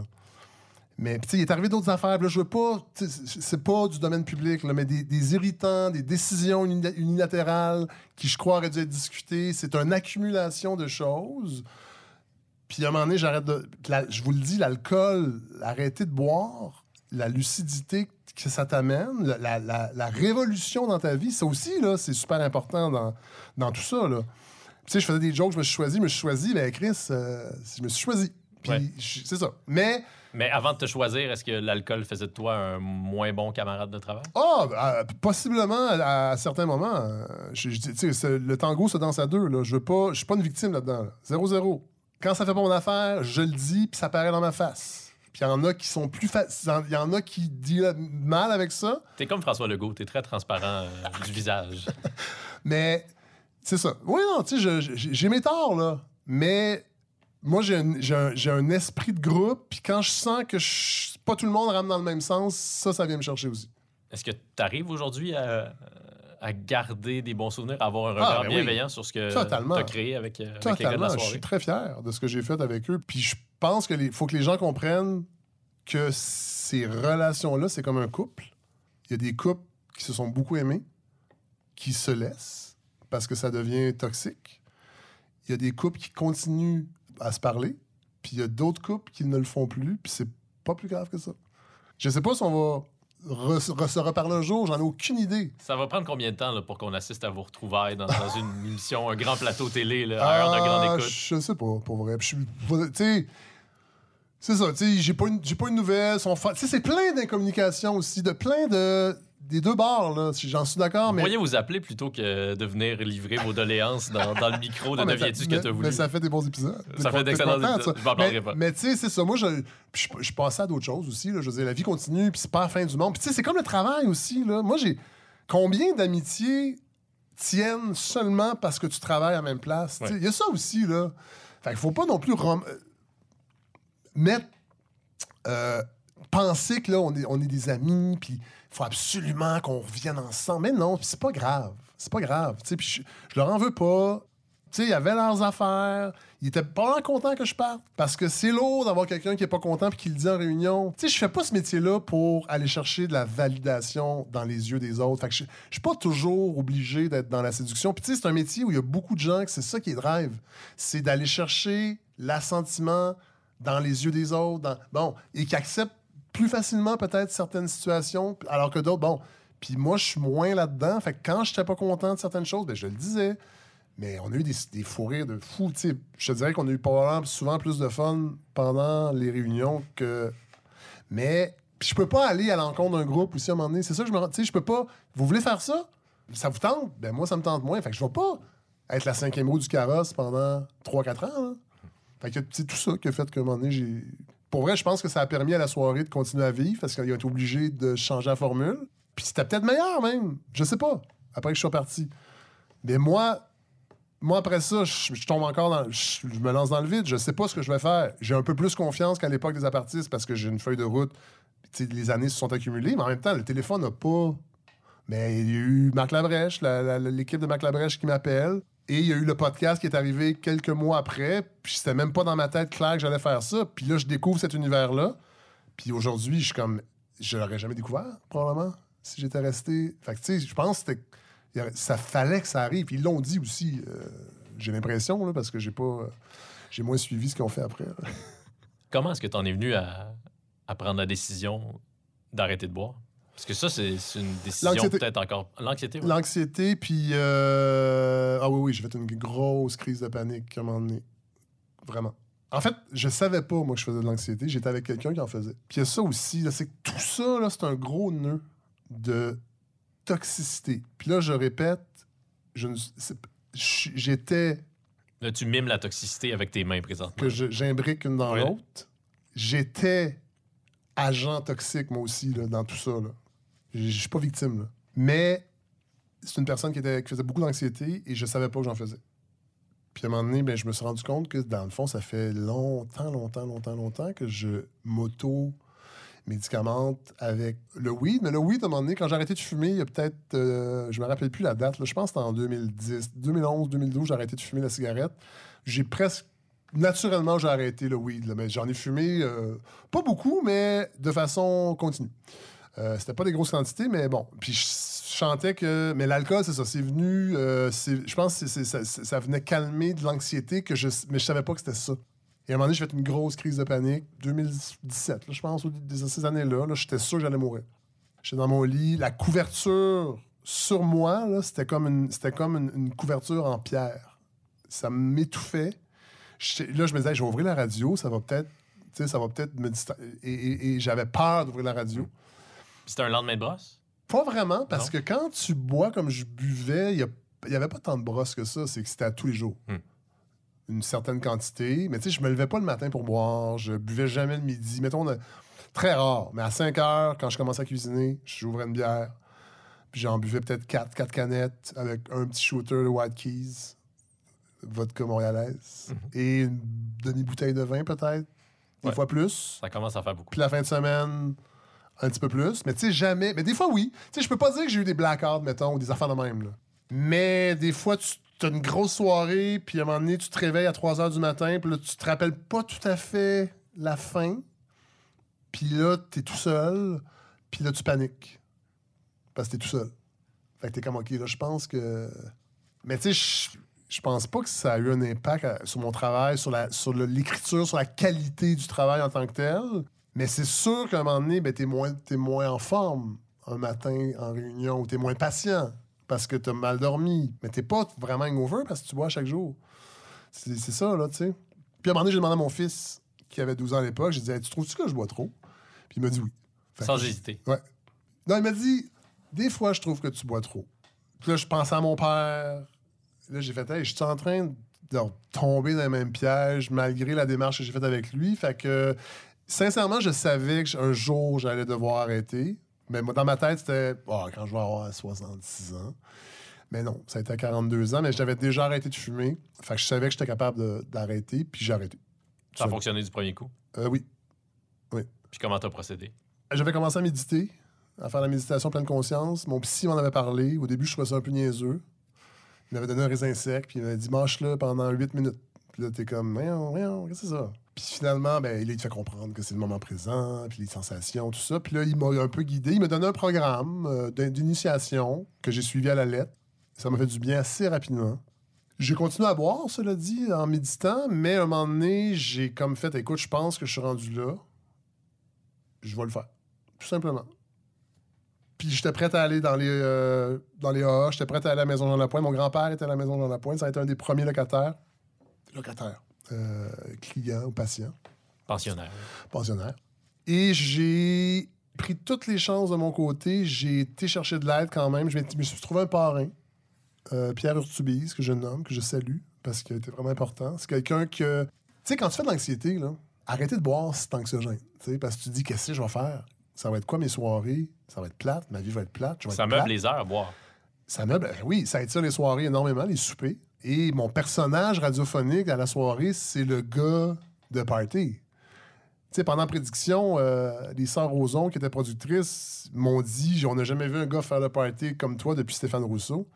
Mais il est arrivé d'autres affaires. Je veux pas. C'est pas du domaine public, mais des, irritants, des décisions uni- unilatérales qui, je crois, auraient dû être discutées. C'est une accumulation de choses. Puis à un moment donné, j'arrête de. je vous le dis, l'alcool, arrêter de boire, la lucidité que ça t'amène, la, révolution dans ta vie, ça aussi, c'est super important dans, tout ça. Tu sais, je faisais des jokes, je me suis choisi, je me suis choisi, ben Chris, euh, je me suis choisi. Puis
Ouais.
je- c'est ça. Mais,
Mais avant de te choisir, est-ce que l'alcool faisait de toi un moins bon camarade de travail?
ah, euh, possiblement à, à certains moments, euh, je- je le tango se danse à deux. Là. Je je suis pas une victime là-dedans. là. Zéro, zéro. Quand ça fait pas mon affaire, je le dis, puis ça paraît dans ma face. Puis il y en a qui sont plus faciles. Il y en a qui disent mal avec ça.
T'es comme François Legault, t'es très transparent euh, du visage.
Mais c'est ça. Oui, non, tu sais, j'ai mes torts, là. Mais moi, j'ai un, j'ai un- esprit de groupe, puis quand je sens que je- pas tout le monde rame dans le même sens, ça, ça vient me chercher aussi.
Est-ce que tu arrives aujourd'hui à, à garder des bons souvenirs, à avoir un
Ah,
regard
ben oui.
bienveillant sur ce que tu as créé avec, euh, les gars de
Je suis très fier de ce que j'ai fait avec eux. Puis je pense qu'il faut que les gens comprennent que ces relations-là, c'est comme un couple. Il y a des couples qui se sont beaucoup aimés, qui se laissent parce que ça devient toxique. Il y a des couples qui continuent à se parler, puis il y a d'autres couples qui ne le font plus, puis c'est pas plus grave que ça. Je sais pas si on va re- re- se reparler un jour? J'en ai aucune idée.
Ça va prendre combien de temps là, pour qu'on assiste à vos retrouvailles dans, dans une émission, un grand plateau télé, là, à heure de grande
Ah,
écoute?
Je sais pas, pour vrai. Tu sais, c'est ça, tu sais, j'ai pas, une- j'ai pas une nouvelle. Tu sais, c'est plein d'incommunications aussi, de plein de. Des deux bords, là. si J'en suis d'accord,
Vous
mais.
pourriez vous appeler plutôt que de venir livrer vos doléances dans, dans le micro de
Ah,
Deviens-tu ce que tu as voulu?
Mais ça fait des bons épisodes.
Ça fait d'excellents épisodes. Je m'en
mais,
pas.
Mais tu sais, c'est ça. Moi, je, je, je passais à d'autres choses aussi. Là. Je veux dire, la vie continue, puis c'est pas la fin du monde. Puis tu sais, c'est comme le travail aussi. Là. Moi, j'ai. Combien d'amitiés tiennent seulement parce que tu travailles à la même place?
Ouais.
Il y a ça aussi, là. Fait qu'il faut pas non plus mettre. euh, penser que là, on est, on est des amis, puis faut absolument qu'on revienne ensemble. Mais non, c'est pas grave. C'est pas grave. Puis je, leur en veux pas. Tu sais, ils avaient leurs affaires. Ils étaient pas contents que je parte. Parce que c'est lourd d'avoir quelqu'un qui est pas content puis qui le dit en réunion. Tu sais, je fais pas ce métier-là pour aller chercher de la validation dans les yeux des autres. Fait que je, suis pas toujours obligé d'être dans la séduction. Puis c'est un métier où il y a beaucoup de gens que c'est ça qui drive. C'est d'aller chercher l'assentiment dans les yeux des autres. Bon, et qui acceptent plus facilement peut-être certaines situations, alors que d'autres, bon. Puis moi, je suis moins là-dedans. Fait que quand je n'étais pas content de certaines choses, ben, je le disais. Mais on a eu des, des fous de sais, je te dirais qu'on a eu probablement souvent plus de fun pendant les réunions que. Mais je peux pas aller à l'encontre d'un groupe aussi à un moment donné. C'est ça je me rends. Je peux pas. Vous voulez faire ça? Ça vous tente? Ben moi, ça me tente moins. Fait que je vais pas être la cinquième roue du carrosse pendant 3-4 ans. Fait que c'est tout ça qui a fait qu'à un moment donné, j'ai. Pour vrai, je pense que ça a permis à la soirée de continuer à vivre parce qu'il a été obligé de changer la formule. Puis c'était peut-être meilleur même. Je sais pas. Après que je sois parti. Mais moi, moi après ça, je, tombe encore dans. Je, me lance dans le vide. Je sais pas ce que je vais faire. J'ai un peu plus confiance qu'à l'époque des apartistes parce que j'ai une feuille de route. Les années se sont accumulées, mais en même temps, le téléphone n'a pas. Mais il y a eu Marc l'équipe de Marc Labrèche qui m'appelle. Et il y a eu le podcast qui est arrivé quelques mois après. Puis c'était même pas dans ma tête clair que j'allais faire ça. Puis là, je découvre cet univers-là. Puis aujourd'hui, je suis comme. Je l'aurais jamais découvert, probablement, si j'étais resté. Fait que, tu sais, je pense que ça fallait que ça arrive. Puis ils l'ont dit aussi. euh, j'ai l'impression, parce que j'ai pas. j'ai moins suivi ce qu'ils ont fait après.
Comment est-ce que tu en es venu à prendre la décision d'arrêter de boire? Parce que ça, c'est une décision peut-être encore. L'anxiété, oui.
L'anxiété, puis. euh, Ah oui, oui, j'ai fait une grosse crise de panique à un moment donné. Vraiment. En fait, je savais pas, moi, que je faisais de l'anxiété. J'étais avec quelqu'un qui en faisait. Puis il y a ça aussi, c'est que tout ça, là, c'est un gros nœud de toxicité. Puis là, je répète, j'étais
Là, tu mimes la toxicité avec tes mains présentement.
que j'imbrique une dans
Ouais.
l'autre. J'étais agent toxique, moi aussi, là, dans tout ça. là. Je suis pas victime. Mais c'est une personne qui, était, qui faisait beaucoup d'anxiété et je savais pas que j'en faisais. Puis à un moment donné, ben, je me suis rendu compte que dans le fond, ça fait longtemps, longtemps, longtemps, longtemps que je m'auto-médicamente avec le weed. Mais le weed, à un moment donné, quand j'ai arrêté de fumer, il y a peut-être, euh, je me rappelle plus la date, je pense que c'était en 2010, 2011, 2012, j'ai arrêté de fumer la cigarette. J'ai presque naturellement, j'ai arrêté le weed. mais j'en ai fumé, euh, pas beaucoup, mais de façon continue. Euh, C'était pas des grosses quantités, mais bon. Puis je chantais que. Mais l'alcool, c'est ça. C'est venu. euh, je pense que ça, venait calmer de l'anxiété, que je, mais je savais pas que c'était ça. Et à un moment donné, j'ai fait une grosse crise de panique. 2017, là, je pense, de ces années-là. Là, J'étais sûr que j'allais mourir. J'étais dans mon lit. La couverture sur moi, c'était comme, une, c'était comme une, couverture en pierre. Ça m'étouffait. Là, je me disais, je vais ouvrir la radio, ça va peut-être, ça va peut-être me distra- Et, et- et j'avais peur d'ouvrir la radio.
C'était un lendemain de brosse?
Pas vraiment, parce
Non?
que quand tu bois comme je buvais, il n'y avait pas tant de brosses que ça. C'est que c'était à tous les jours.
Hmm.
Une certaine quantité. Mais tu sais, je me levais pas le matin pour boire. Je buvais jamais le midi. Mettons, de- très rare. Mais à 5 heures, quand je commençais à cuisiner, j'ouvrais une bière. Puis j'en buvais peut-être 4, 4 canettes avec un petit shooter de White Keys, vodka montréalaise, et une demi-bouteille de vin peut-être, des
Ouais.
fois plus.
Ça commence à faire beaucoup.
Puis la fin de semaine, un petit peu plus. Mais tu sais, jamais. Mais des fois, oui. Tu sais, je peux pas dire que j'ai eu des blackouts, mettons, ou des affaires de même. Là. Mais des fois, tu as une grosse soirée, puis à un moment donné, tu te réveilles à 3 h du matin, puis là, tu te rappelles pas tout à fait la fin. Puis là, t'es tout seul, puis là, tu paniques. Parce que t'es tout seul. Fait que t'es comme, OK, là, je pense que. Mais tu sais, je- pense pas que ça a eu un impact à- sur mon travail, sur la- sur l'écriture, sur la qualité du travail en tant que tel. Mais c'est sûr qu'à un moment donné, ben, t'es moins, t'es moins en forme un matin en réunion ou t'es moins patient parce que t'as mal dormi. Mais t'es pas vraiment hangover parce que tu bois chaque jour. C'est c'est ça, là, tu sais. Puis à un moment donné, j'ai demandé à mon fils, qui avait 12 ans à l'époque, j'ai dit Hey, Tu trouves-tu que je bois trop? Puis il m'a dit oui. Fait
Sans
que-
hésiter.
Ouais. Non, il m'a dit Des fois, je trouve que tu bois trop. Puis là, je pensais à mon père. Là, j'ai fait Hey, je suis en train de tomber dans le même piège malgré la démarche que j'ai faite avec lui. Fait que, sincèrement, je savais qu'un jour, j'allais devoir arrêter. Mais moi, dans ma tête, c'était Ah, quand je vais avoir 66 ans. Mais non, ça a été à 42 ans, mais j'avais déjà arrêté de fumer. Fait que je savais que j'étais capable d'arrêter, puis j'ai arrêté.
Ça a fonctionné du premier coup?
Euh, oui.
Puis comment t'as procédé?
J'avais commencé à méditer, à faire la méditation pleine conscience. Mon psy m'en avait parlé. Au début, je trouvais ça un peu niaiseux. Il m'avait donné un raisin sec, puis il m'avait dit mange-le pendant 8 minutes. Puis là, t'es comme, voyons, voyons, qu'est-ce que c'est ça? Puis finalement, ben, il te fait comprendre que c'est le moment présent, puis les sensations, tout ça. Puis là, il m'a un peu guidé. Il m'a donné un programme euh, d'in- d'initiation que j'ai suivi à la lettre. Ça m'a fait du bien assez rapidement. J'ai continué à boire, cela dit, en méditant, mais à un moment donné, j'ai comme fait, écoute, je pense que je suis rendu là. Je vais le faire. Tout simplement. Puis j'étais prêt à aller dans les, euh, dans les j'étais prêt à aller à la maison Jean Lapointe. Mon grand-père était à la maison Jean Lapointe. Ça a été un des premiers locataires. Locataires. Euh, clients ou patients,
Pensionnaire.
pensionnaires. Et j'ai pris toutes les chances de mon côté. J'ai été chercher de l'aide quand même. Je me suis trouvé un parrain, euh, Pierre Urtubise, que je nomme, que je salue, parce qu'il été vraiment important. C'est quelqu'un que... Tu sais, quand tu fais de l'anxiété, là, arrêtez de boire si c'est anxiogène. tu sais, Parce que tu te dis, qu'est-ce que je vais faire? Ça va être quoi mes soirées? Ça va être plate, ma vie va être plate? je vais
Ça
être
meuble
plate?
les heures à boire.
Ça meuble, oui, ça étire les soirées énormément, les soupers. Et mon personnage radiophonique à la soirée, c'est le gars de party. Tu sais, pendant la prédiction, euh, les sœurs Roson, qui étaient productrices, m'ont dit on n'a jamais vu un gars faire le party comme toi depuis Stéphane Rousseau.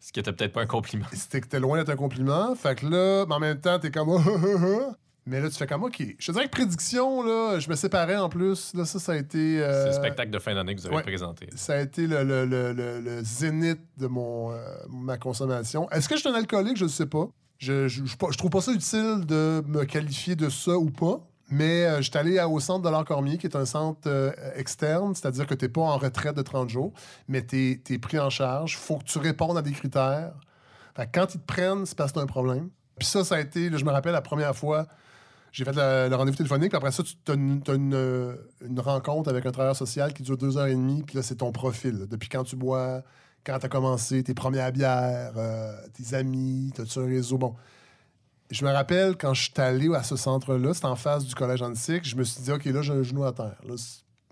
Ce qui était peut-être pas un compliment.
C'était que t'es loin d'être un compliment. Fait que là, mais en même temps, t'es comme ah, ah, ah. Mais là, tu fais comme OK. Je te dirais que prédiction, là, je me séparais en plus. Là, ça, ça a été. euh,
C'est le spectacle de fin d'année que vous avez
ouais.
présenté.
ça a été le, le- le- le- le zénith de mon, euh, ma consommation. Est-ce que je suis un alcoolique? Je ne sais pas. Je, je, je, je trouve pas ça utile de me qualifier de ça ou pas. Mais euh, je suis allé au centre de Cormier, qui est un centre euh, externe, c'est-à-dire que tu n'es pas en retraite de 30 jours, mais tu es, pris en charge. faut que tu répondes à des critères. Fait que quand ils te prennent, c'est parce que tu as un problème. Puis ça, ça a été, là, je me rappelle la première fois, j'ai fait le, rendez-vous téléphonique, puis après ça, tu as euh, une rencontre avec un travailleur social qui dure deux heures et demie, puis là, c'est ton profil. Depuis quand tu bois, quand tu as commencé, tes premières bières, euh, tes amis, t'as-tu un réseau? Bon. Je me rappelle quand je suis allé à ce centre-là, c'était en face du collège antique, je me suis dit, OK, là, j'ai un genou à terre. Là,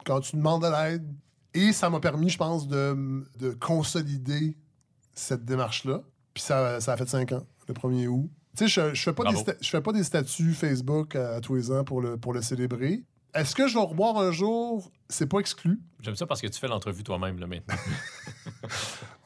quand tu demandes de l'aide, et ça m'a permis, je pense, de, de consolider cette démarche-là. Puis ça, ça a fait cinq ans, le 1er août. Tu sais, je, je fais pas des
Bravo.
je fais pas des statuts Facebook à, à tous les ans pour le, pour le célébrer. Est-ce que je vais reboire un jour? C'est pas exclu.
J'aime ça parce que tu fais l'entrevue toi-même là, maintenant.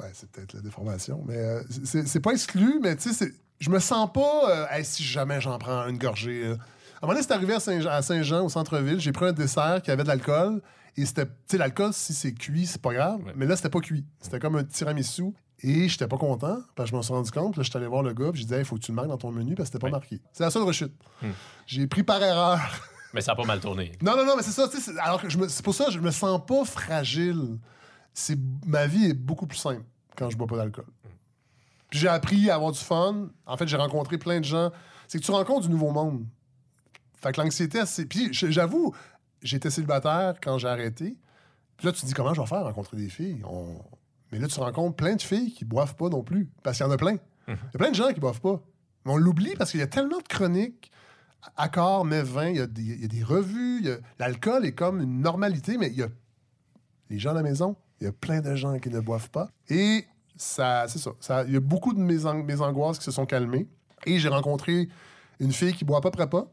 Ouais, c'est peut-être la déformation. Mais euh, c'est c'est pas exclu, mais tu sais, je me sens pas. euh, Hey, si jamais j'en prends une gorgée. À un moment donné, c'est arrivé à Saint-Jean, au centre-ville. J'ai pris un dessert qui avait de l'alcool. Et c'était. Tu sais, l'alcool, si c'est cuit, c'est pas grave.
Ouais.
Mais là, c'était pas cuit. C'était comme un tiramisu. Et j'étais pas content, parce que je me suis rendu compte. Là, je suis allé voir le gars, puis j'ai dit, il faut que tu le marques dans ton menu, parce que c'était pas marqué. C'est la seule rechute.
Hmm.
J'ai pris par erreur.
Mais ça a pas mal tourné.
Non, non, non, mais c'est ça. tu sais, c'est- Alors que c'est pour ça que je me sens pas fragile. C'est ma vie est beaucoup plus simple quand je bois pas d'alcool. Puis j'ai appris à avoir du fun. En fait, j'ai rencontré plein de gens. C'est que tu rencontres du nouveau monde. Fait que l'anxiété, c'est. Puis j'avoue, j'étais célibataire quand j'ai arrêté. Puis là, tu te dis comment je vais faire rencontrer des filles? On- Mais là, tu rencontres plein de filles qui boivent pas non plus. Parce qu'il y en a plein. Il y a plein de gens qui boivent pas. Mais on l'oublie parce qu'il y a tellement de chroniques accords, mais vin, il y, a des- il y a des revues, l'alcool est comme une normalité, mais il y a les gens à la maison, il y a plein de gens qui ne boivent pas. Et ça, c'est ça, ça. Il y a beaucoup de mes, an- mes angoisses qui se sont calmées. Et j'ai rencontré une fille qui boit à peu près pas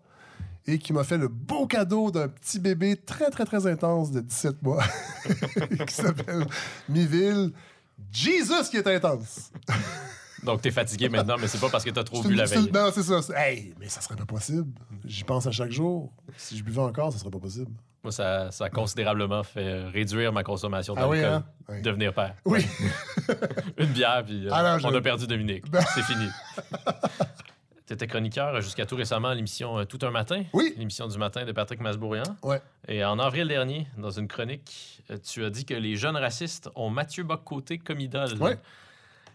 et qui m'a fait le beau cadeau d'un petit bébé très, très, très intense de 17 mois qui s'appelle Miville. Jesus qui est intense!
Donc t'es fatigué maintenant, mais c'est pas parce que t'as trop bu la veille.
Non, c'est ça. Hey, mais ça serait pas possible. J'y pense à chaque jour. Si je buvais encore, ça serait pas possible.
Moi, ça, ça a considérablement fait réduire ma consommation
Ah
d'alcool.
oui, hein? Oui.
Devenir père.
Oui.
Une bière, puis euh,
Ah non, je-
on a perdu Dominique.
Ben-
C'est fini. Tu étais chroniqueur jusqu'à tout récemment à l'émission euh, Tout un matin,
Oui.
l'émission du matin de Patrick Masbourian.
Ouais.
Et en avril dernier, dans une chronique, euh, tu as dit que les jeunes racistes ont Mathieu Bock-Côté comme idole.
Ouais.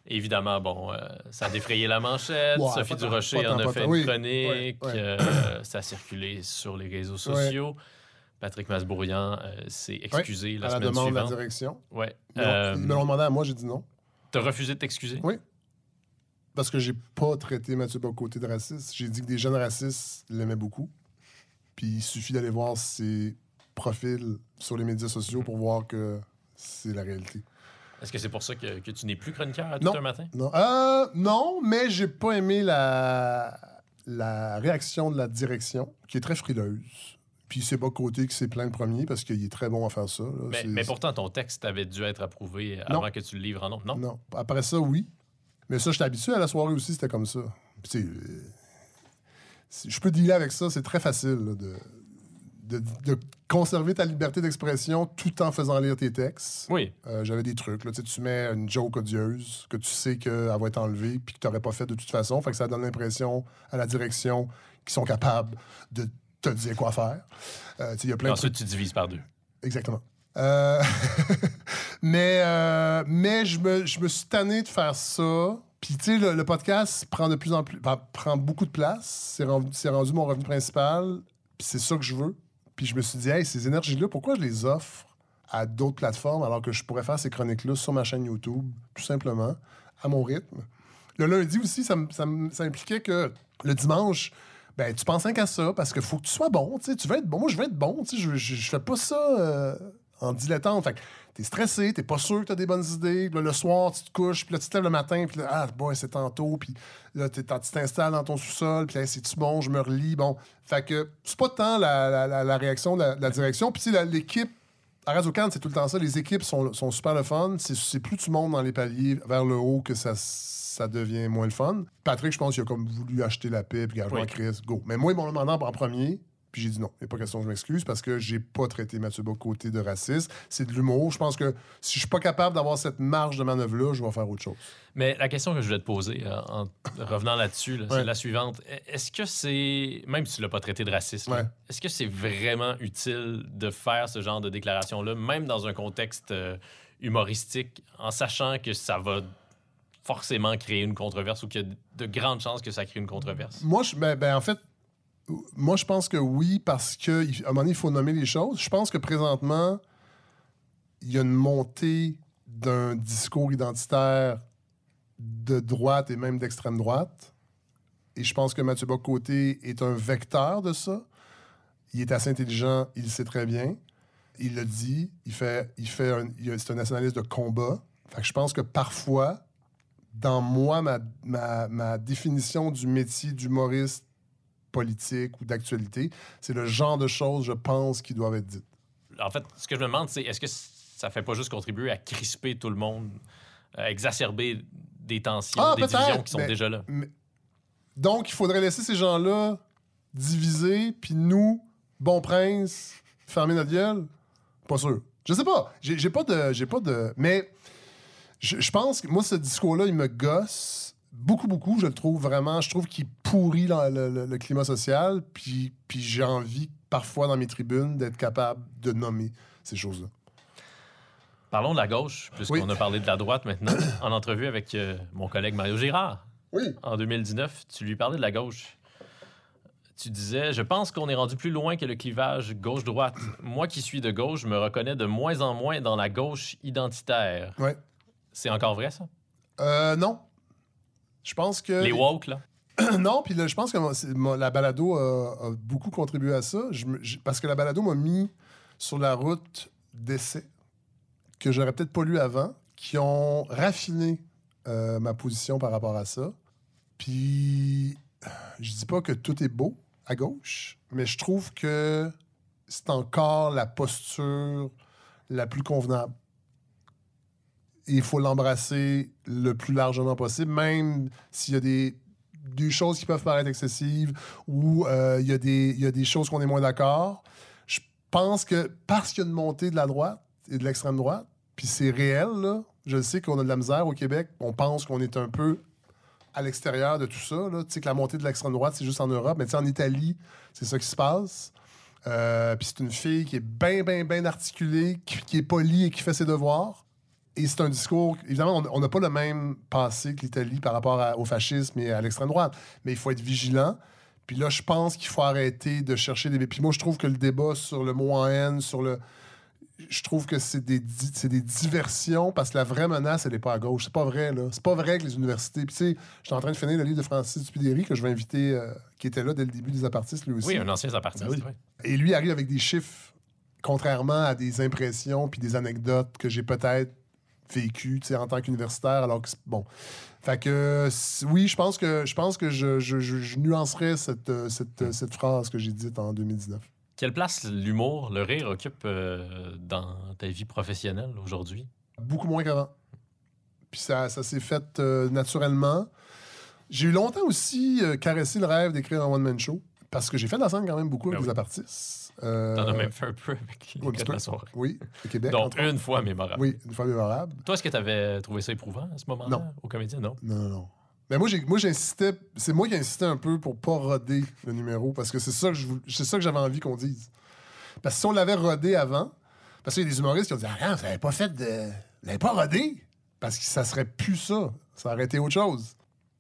Évidemment, bon, euh, ça a défrayé la manchette.
Ouais,
Sophie Durocher
tant,
en a fait une
Oui.
chronique. Euh, ça a circulé sur les réseaux sociaux. Patrick Masbourian euh, s'est excusé la
à la
semaine
demande de la
suivante.
direction.
Ouais.
Ils me l'ont demandé à moi, j'ai dit non.
T'as refusé de t'excuser?
Oui. Parce que j'ai pas traité Mathieu Bocoté de raciste. J'ai dit que des jeunes racistes l'aimaient beaucoup. Puis il suffit d'aller voir ses profils sur les médias sociaux pour voir que c'est la réalité.
Est-ce que c'est pour ça que, que tu n'es plus chroniqueur à tout
Non.
un matin?
Non, euh, non mais j'ai pas aimé la, la réaction de la direction, qui est très frileuse. Puis c'est Bocoté qui s'est plaint le premier parce qu'il est très bon à faire ça. là.
Mais, pourtant, ton texte avait dû être approuvé
Non.
avant que tu le livres en nom. Non?
Non. Après ça, oui. Mais ça, j'étais habitué à la soirée aussi, c'était comme ça. Puis, euh, je peux dealer avec ça, c'est très facile là, de, de, de conserver ta liberté d'expression tout en faisant lire tes textes.
Oui.
Euh, J'avais des trucs. Là, tu mets une joke odieuse que tu sais qu'elle va être enlevée puis que tu n'aurais pas fait de toute façon. Fait que ça donne l'impression à la direction qu'ils sont capables de te dire quoi faire. Euh, tu sais, il y a plein de trucs.
Ensuite, tu divises par deux.
Exactement. Euh, mais euh, mais je, me, je me suis tanné de faire ça. Puis, tu sais, le, podcast prend de plus en plus. prend beaucoup de place. C'est rendu, rendu mon revenu principal. Puis, c'est ça que je veux. Puis, je me suis dit, hey, ces énergies-là, pourquoi je les offre à d'autres plateformes alors que je pourrais faire ces chroniques-là sur ma chaîne YouTube, tout simplement, à mon rythme? Le lundi aussi, ça, ça, impliquait que le dimanche, ben, tu penses qu'à ça parce qu'il faut que tu sois bon. Tu veux être bon. Moi, je veux être bon. Je, je, je fais pas ça euh, en dilettante. Fait que t'es stressé, t'es pas sûr que t'as des bonnes idées. Là, le soir, tu te couches, puis là, tu te lèves le matin, puis là, ah, boy, c'est tantôt. Puis là, t'es- tu t'installes dans ton sous-sol, puis là, c'est-tu bon, je me relis. Bon. Fait que c'est pas tant la, la- la- la réaction de la, direction. Puis, l'équipe. À Radio c'est tout le temps ça. Les équipes sont, sont super le fun. C'est, plus tu montes dans les paliers vers le haut que ça, ça devient moins le fun. Patrick, je pense qu'il a comme voulu acheter la paix, puis gars, je
Oui.
crisse, go. Mais moi, ils m'ont demandé en premier, puis j'ai dit non. Il n'est pas question que je m'excuse parce que j'ai pas traité Mathieu Bocoté de raciste. C'est de l'humour. Je pense que si je suis pas capable d'avoir cette marge de manœuvre-là, je vais faire autre chose.
Mais la question que je voulais te poser, euh, en revenant là-dessus, là, c'est la suivante. Est-ce que c'est, même si tu l'as pas traité de racisme,
Ouais.
est-ce que c'est vraiment utile de faire ce genre de déclaration-là, même dans un contexte euh, humoristique, en sachant que ça va forcément créer une controverse ou qu'il y a de grandes chances que ça crée une controverse?
Moi, je, ben, ben, en fait, moi, je pense que oui, parce qu'à un moment donné, il faut nommer les choses. Je pense que présentement, il y a une montée d'un discours identitaire de droite et même d'extrême droite. Et je pense que Mathieu Bocoté est un vecteur de ça. Il est assez intelligent, il le sait très bien. Il le dit, il fait, il fait c'est un nationaliste de combat. Fait que je pense que parfois, dans moi, ma, ma définition du métier d'humoriste politique ou d'actualité, c'est le genre de choses, je pense, qui doivent être dites.
En fait, ce que je me demande, c'est est-ce que ça fait pas juste contribuer à crisper tout le monde, à exacerber des tensions,
Ah,
des divisions qui sont
mais-
déjà là?
Donc, il faudrait laisser ces gens-là diviser, puis nous, bon prince, fermer notre gueule? Pas sûr. Je sais pas. J'ai j'ai pas de. J'ai pas de. Mais je, je pense que moi, ce discours-là, il me gosse beaucoup, beaucoup. Je le trouve vraiment. Je trouve qu'il pourrit le, le- le climat social. Puis, puis j'ai envie, parfois, dans mes tribunes, d'être capable de nommer ces choses-là.
Parlons de la gauche, puisqu'on
Oui.
a parlé de la droite maintenant. en entrevue avec euh, mon collègue Mario Girard,
Oui.
en 2019, tu lui parlais de la gauche. Tu disais, je pense qu'on est rendu plus loin que le clivage gauche-droite. Moi qui suis de gauche, je me reconnais de moins en moins dans la gauche identitaire.
Ouais.
C'est encore vrai, ça?
Euh, non. Je pense que.
Les woke, là?
non, puis là, je pense que mon- c'est- mon- la balado a, a beaucoup contribué à ça. Je me- je- parce que la balado m'a mis sur la route d'essais que j'aurais peut-être pas lu avant, qui ont raffiné euh, ma position par rapport à ça. Puis, je dis pas que tout est beau à gauche, mais je trouve que c'est encore la posture la plus convenable. Il faut l'embrasser le plus largement possible, même s'il y a des, des choses qui peuvent paraître excessives ou euh, il y, a des- il y a des choses qu'on est moins d'accord. Je pense que parce qu'il y a une montée de la droite et de l'extrême droite, puis c'est réel, là, je sais qu'on a de la misère au Québec, on pense qu'on est un peu à l'extérieur de tout ça. Là. Tu sais que la montée de l'extrême droite, c'est juste en Europe, mais tu sais, en Italie, c'est ça qui se passe. Euh, Puis c'est une fille qui est bien, bien, bien articulée, qui, qui est polie et qui fait ses devoirs. Et c'est un discours. Évidemment, on- n'a pas le même passé que l'Italie par rapport à- au fascisme et à l'extrême droite, mais il faut être vigilant. Puis là, je pense qu'il faut arrêter de chercher des. Puis moi, je trouve que le débat sur le mot en haine, sur le. Je trouve que c'est des, di- c'est des diversions parce que la vraie menace, elle n'est pas à gauche. C'est pas vrai, là. C'est pas vrai que les universités. Puis tu sais, j'étais en train de finir le livre de Francis Dupidéry que je vais inviter, euh, qui était là dès le début des apartistes, lui aussi.
Oui, un ancien zapartiste.
Ben oui. Et lui arrive avec des chiffres, contrairement à des impressions puis des anecdotes que j'ai peut-être tu sais, en tant qu'universitaire. Alors que, bon. Fait que, oui, je pense que je, pense que je, je, je- je nuancerais cette, euh, cette, euh, cette phrase que j'ai dite en 2019.
Quelle place l'humour, le rire occupe euh, dans ta vie professionnelle aujourd'hui?
Beaucoup moins qu'avant. Puis ça, ça s'est fait euh, naturellement. J'ai eu longtemps aussi euh, caressé le rêve d'écrire un one-man show parce que j'ai fait de la scène quand même beaucoup
Ben
avec
oui.
des apartistes. Euh,
T'en as même fait un peu avec les
petit
de la soirée.
Oui, au Québec.
Donc, une fois mémorable.
Oui, une fois mémorable.
Toi, est-ce que tu avais trouvé ça éprouvant à ce moment-là?
Non.
Au comédien, non?
Non, non, non. Mais moi, j'insistais. C'est moi qui insistais un peu pour pas roder le numéro parce que c'est ça que je c'est ça que j'avais envie qu'on dise. Parce que si on l'avait rodé avant, parce qu'il y a des humoristes qui ont dit Ah, non, vous n'avez pas fait de. Vous l'avez pas rodé? Parce que ça serait plus ça. Ça aurait été autre chose.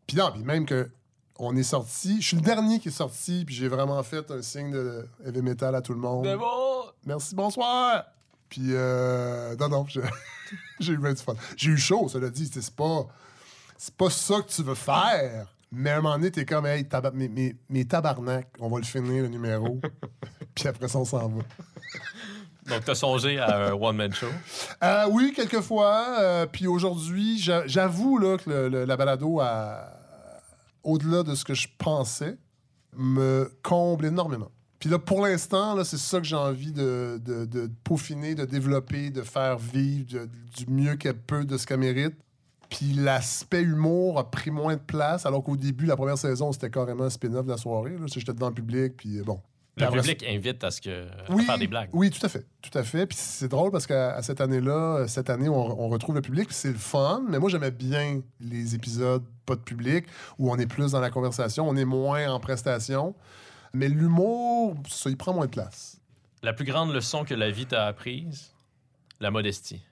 Puis non, puis même que on est sorti. Je suis le dernier qui est sorti, puis j'ai vraiment fait un signe de heavy metal à tout le monde.
Mais bon!
Merci, bonsoir. Puis, euh, non, non, je- j'ai eu bien du fun. J'ai eu chaud, cela dit. C'est c'est pas, c'est pas ça que tu veux faire. Mais à un moment donné, t'es comme, hey, taba- mes, mes, mes tabarnak, on va le finir, le numéro. Puis après ça, on s'en va.
Donc, t'as songé à un one-man show?
Euh, oui, quelquefois. euh, puis aujourd'hui, j'a- j'avoue là, que le- le- la balado, a- au-delà de ce que je pensais, me comble énormément. Puis là, pour l'instant, c'est ça que j'ai envie de, de- peaufiner, de développer, de faire vivre du mieux qu'elle peut de ce qu'elle mérite. Puis l'aspect humour a pris moins de place, alors qu'au début, la première saison, c'était carrément un spin-off de la soirée. J'étais devant le public, puis bon.
Le public invite à, ce que, à
oui,
faire des blagues.
Oui, tout à fait. Tout à fait. Puis c'est drôle parce qu'à à cette année-là, euh, cette année, on, on retrouve le public, c'est le fun. Mais moi, j'aimais bien les épisodes pas de public, où on est plus dans la conversation, on est moins en prestation. Mais l'humour, ça, il prend moins de place.
La plus grande leçon que la vie t'a apprise, la modestie.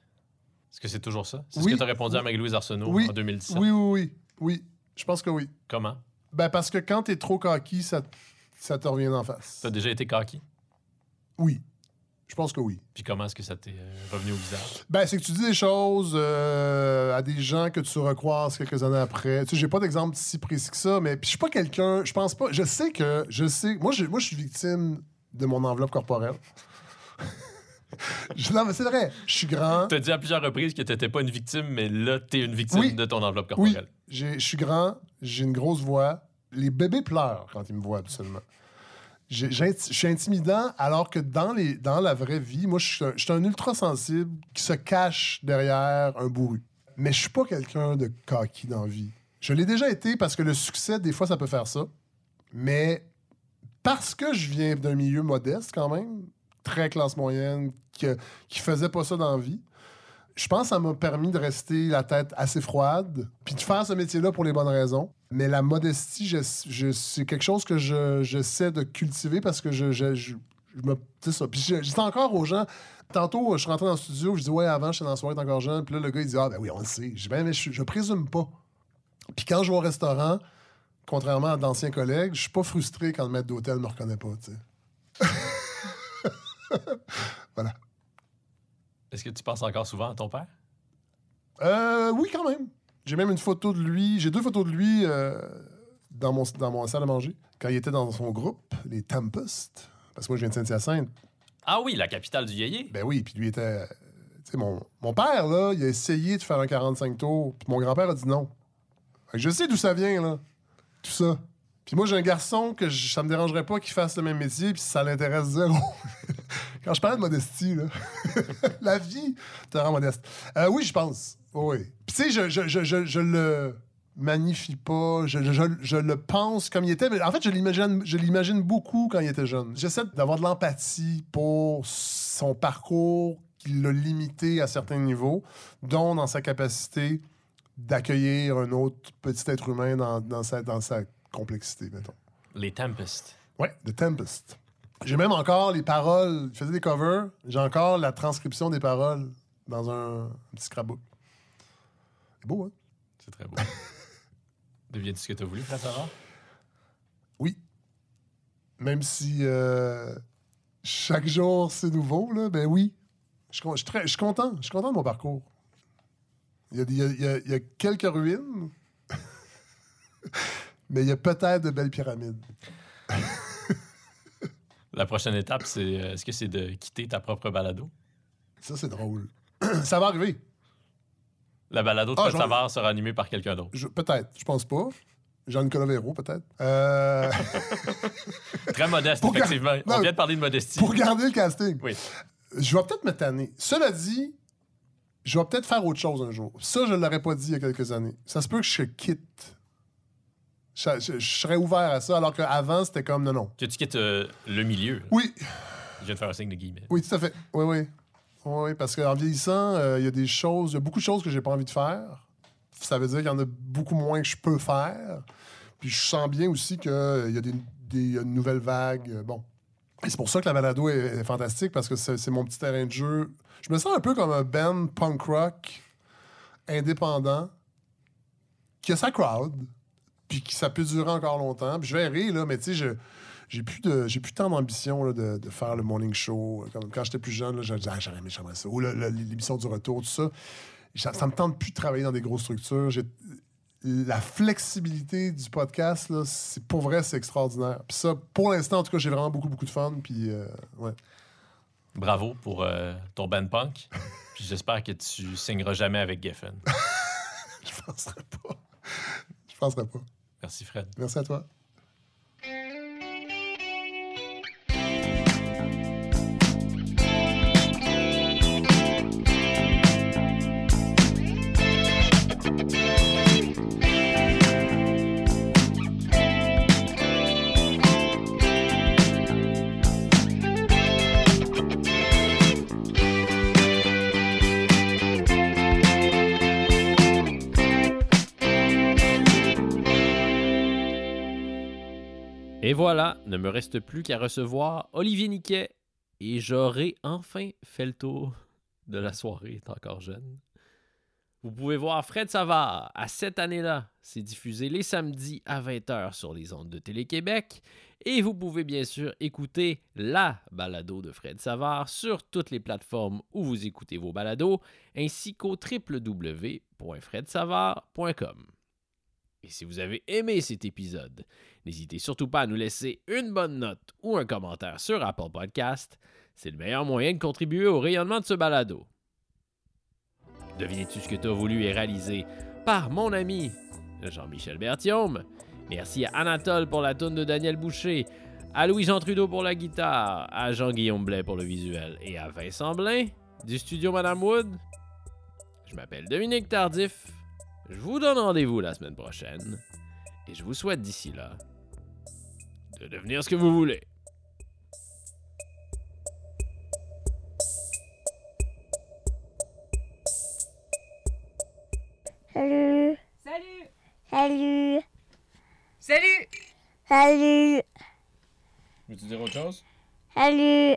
Est-ce que c'est toujours ça? C'est
Oui.
ce que tu as répondu à Marie-Louise Arsenault
Oui.
en 2017.
Oui, oui, oui. Oui, je pense que oui.
Comment?
Ben, parce que quand t'es trop coquille, ça, ça te revient en face.
T'as déjà été coquille?
Oui. Je pense que oui.
Puis comment est-ce que ça t'est euh, revenu au visage?
Ben, c'est que tu dis des choses euh, à des gens que tu recroises quelques années après. Tu sais, j'ai pas d'exemple si précis que ça, mais puis je suis pas quelqu'un, je pense pas, je sais que, je sais, moi, je, moi, je suis victime de mon enveloppe corporelle. Non, mais c'est vrai, je suis grand.
T'as dit à plusieurs reprises que t'étais pas une victime, mais là, t'es une victime
Oui.
de ton enveloppe
Oui,
corporelle.
j'ai- je suis grand, j'ai une grosse voix. Les bébés pleurent quand ils me voient, absolument. Je suis intimidant, alors que dans, la vraie vie, moi, je suis un, ultra sensible qui se cache derrière un bourru. Mais je suis pas quelqu'un de coquille dans vie. Je l'ai déjà été parce que le succès, des fois, ça peut faire ça. Mais parce que je viens d'un milieu modeste, quand même, très classe moyenne, que, qui faisait pas ça dans la vie, je pense que ça m'a permis de rester la tête assez froide, puis de faire ce métier-là pour les bonnes raisons. Mais la modestie, c'est quelque chose que je, de cultiver parce que je, je, me. Ça. Puis je, dis encore aux gens. Tantôt, je suis rentré dans le studio, je dis Ouais, avant, j'étais dans la soirée, encore jeune. Puis là, le gars, il dit Ah, ben oui, on le sait. Je dis Ben, mais je, présume pas. Puis quand je vais au restaurant, contrairement à d'anciens collègues, je suis pas frustré quand le maître d'hôtel me reconnaît pas, tu sais.
Est-ce que tu penses encore souvent à ton père?
Euh, oui, quand même. J'ai même une photo de lui. J'ai deux photos de lui euh, dans, mon, dans mon salle à manger. Quand il était dans son groupe, les Tempest. Parce que moi, je viens de Saint-Hyacinthe.
Ah oui, la capitale du yéyé.
Ben oui, puis lui était. euh, Tu sais, mon, mon père, là, il a essayé de faire un 45 tours. Puis mon grand-père a dit non. Fait que je sais d'où ça vient, là. Tout ça. Puis moi, j'ai un garçon que je- ça me dérangerait pas qu'il fasse le même métier, puis ça l'intéresse zéro. Quand je parlais de modestie, là, la vie te rend modeste. Euh, oui, je pense. Oui. Puis tu sais, je, je, je, je, je le magnifie pas, je, je, je- je le pense comme il était. Mais en fait, je l'imagine, je l'imagine beaucoup quand il était jeune. J'essaie d'avoir de l'empathie pour son parcours qui l'a limité à certains niveaux, dont dans sa capacité d'accueillir un autre petit être humain dans, dans sa, dans sa complexité, mettons.
Les Tempest.
Ouais, The Tempest. J'ai même encore les paroles. Je faisais des covers. J'ai encore la transcription des paroles dans un, un petit scrapbook. C'est beau, hein?
C'est très beau. Deviens-tu ce que tu as voulu, Savard?
Oui. Même si euh, chaque jour c'est nouveau, là, ben oui. Je, suis content. Je suis content de mon parcours. Il y a, il y a- il y a- il y a quelques ruines, mais il y a peut-être de belles pyramides.
La prochaine étape, c'est euh, est-ce que c'est de quitter ta propre balado?
Ça, c'est drôle. Ça va arriver.
La balado de
Ah,
Savard sera animée par quelqu'un d'autre.
Je- peut-être. Je pense pas. Jean-Nicolas Véro, peut-être. Euh,
Très modeste,
Pour
effectivement.
Non,
On vient de parler de modestie.
pour garder le casting.
Oui.
Je vais peut-être me tanner. Cela dit, je vais peut-être faire autre chose un jour. Ça, je ne l'aurais pas dit il y a quelques années. Ça se peut que je quitte. Je, je- je serais ouvert à ça, alors qu'avant, c'était comme non, non.
Que tu quittes euh, le milieu.
Oui,
Je viens de faire un signe de guillemets.
oui, tout à fait. Oui, oui. Oui, parce qu'en vieillissant, euh, il y a des choses, il y a beaucoup de choses que j'ai pas envie de faire. Ça veut dire qu'il y en a beaucoup moins que je peux faire. Puis je sens bien aussi qu'il y a des, des- il y a une nouvelle vague. euh, Bon. Et c'est pour ça que la balado est, est fantastique, parce que c'est c'est mon petit terrain de jeu. Je me sens un peu comme un band punk rock indépendant qui a sa crowd, puis qui ça peut durer encore longtemps. Puis je verrai, là, mais tu sais, je j'ai plus de j'ai plus tant d'ambition là, de, de faire le morning show. Comme quand j'étais plus jeune là, je disais ah, j'aurais aimé j'aimerais ça. Ou l'émission du retour tout ça. Ça, ça me tente plus de travailler dans des grosses structures. J'ai- la flexibilité du podcast là c'est pour vrai c'est extraordinaire. Puis ça pour l'instant en tout cas j'ai vraiment beaucoup beaucoup de fun puis euh, ouais.
Bravo pour euh, ton band punk. Puis j'espère que tu signeras jamais avec Geffen.
je penserais pas. Je penserais pas
Merci, Fred.
merci à toi
Et voilà, ne me reste plus qu'à recevoir Olivier Niquet et j'aurai enfin fait le tour de la soirée, est encore jeune. Vous pouvez voir Fred Savard à cette année-là. C'est diffusé les samedis à 20h sur les ondes de Télé-Québec. Et vous pouvez bien sûr écouter la balado de Fred Savard sur toutes les plateformes où vous écoutez vos balados, ainsi qu'au www.fredsavard.com. Et si vous avez aimé cet épisode, N'hésitez surtout pas à nous laisser une bonne note ou un commentaire sur Apple Podcast. C'est le meilleur moyen de contribuer au rayonnement de ce balado. Devinez-tu ce que tu as voulu est réalisé par mon ami Jean-Michel Berthiaume? Merci à Anatole pour la tourne de Daniel Boucher, à Louis-Jean Trudeau pour la guitare, à Jean-Guillaume Blais pour le visuel et à Vincent Blain du studio Madame Wood. Je m'appelle Dominique Tardif. Je vous donne rendez-vous la semaine prochaine. Et je vous souhaite d'ici là de devenir ce que vous voulez.
Salut,
Salut!
salut,
Salut!
salut,
Veux-tu dire autre chose?
salut.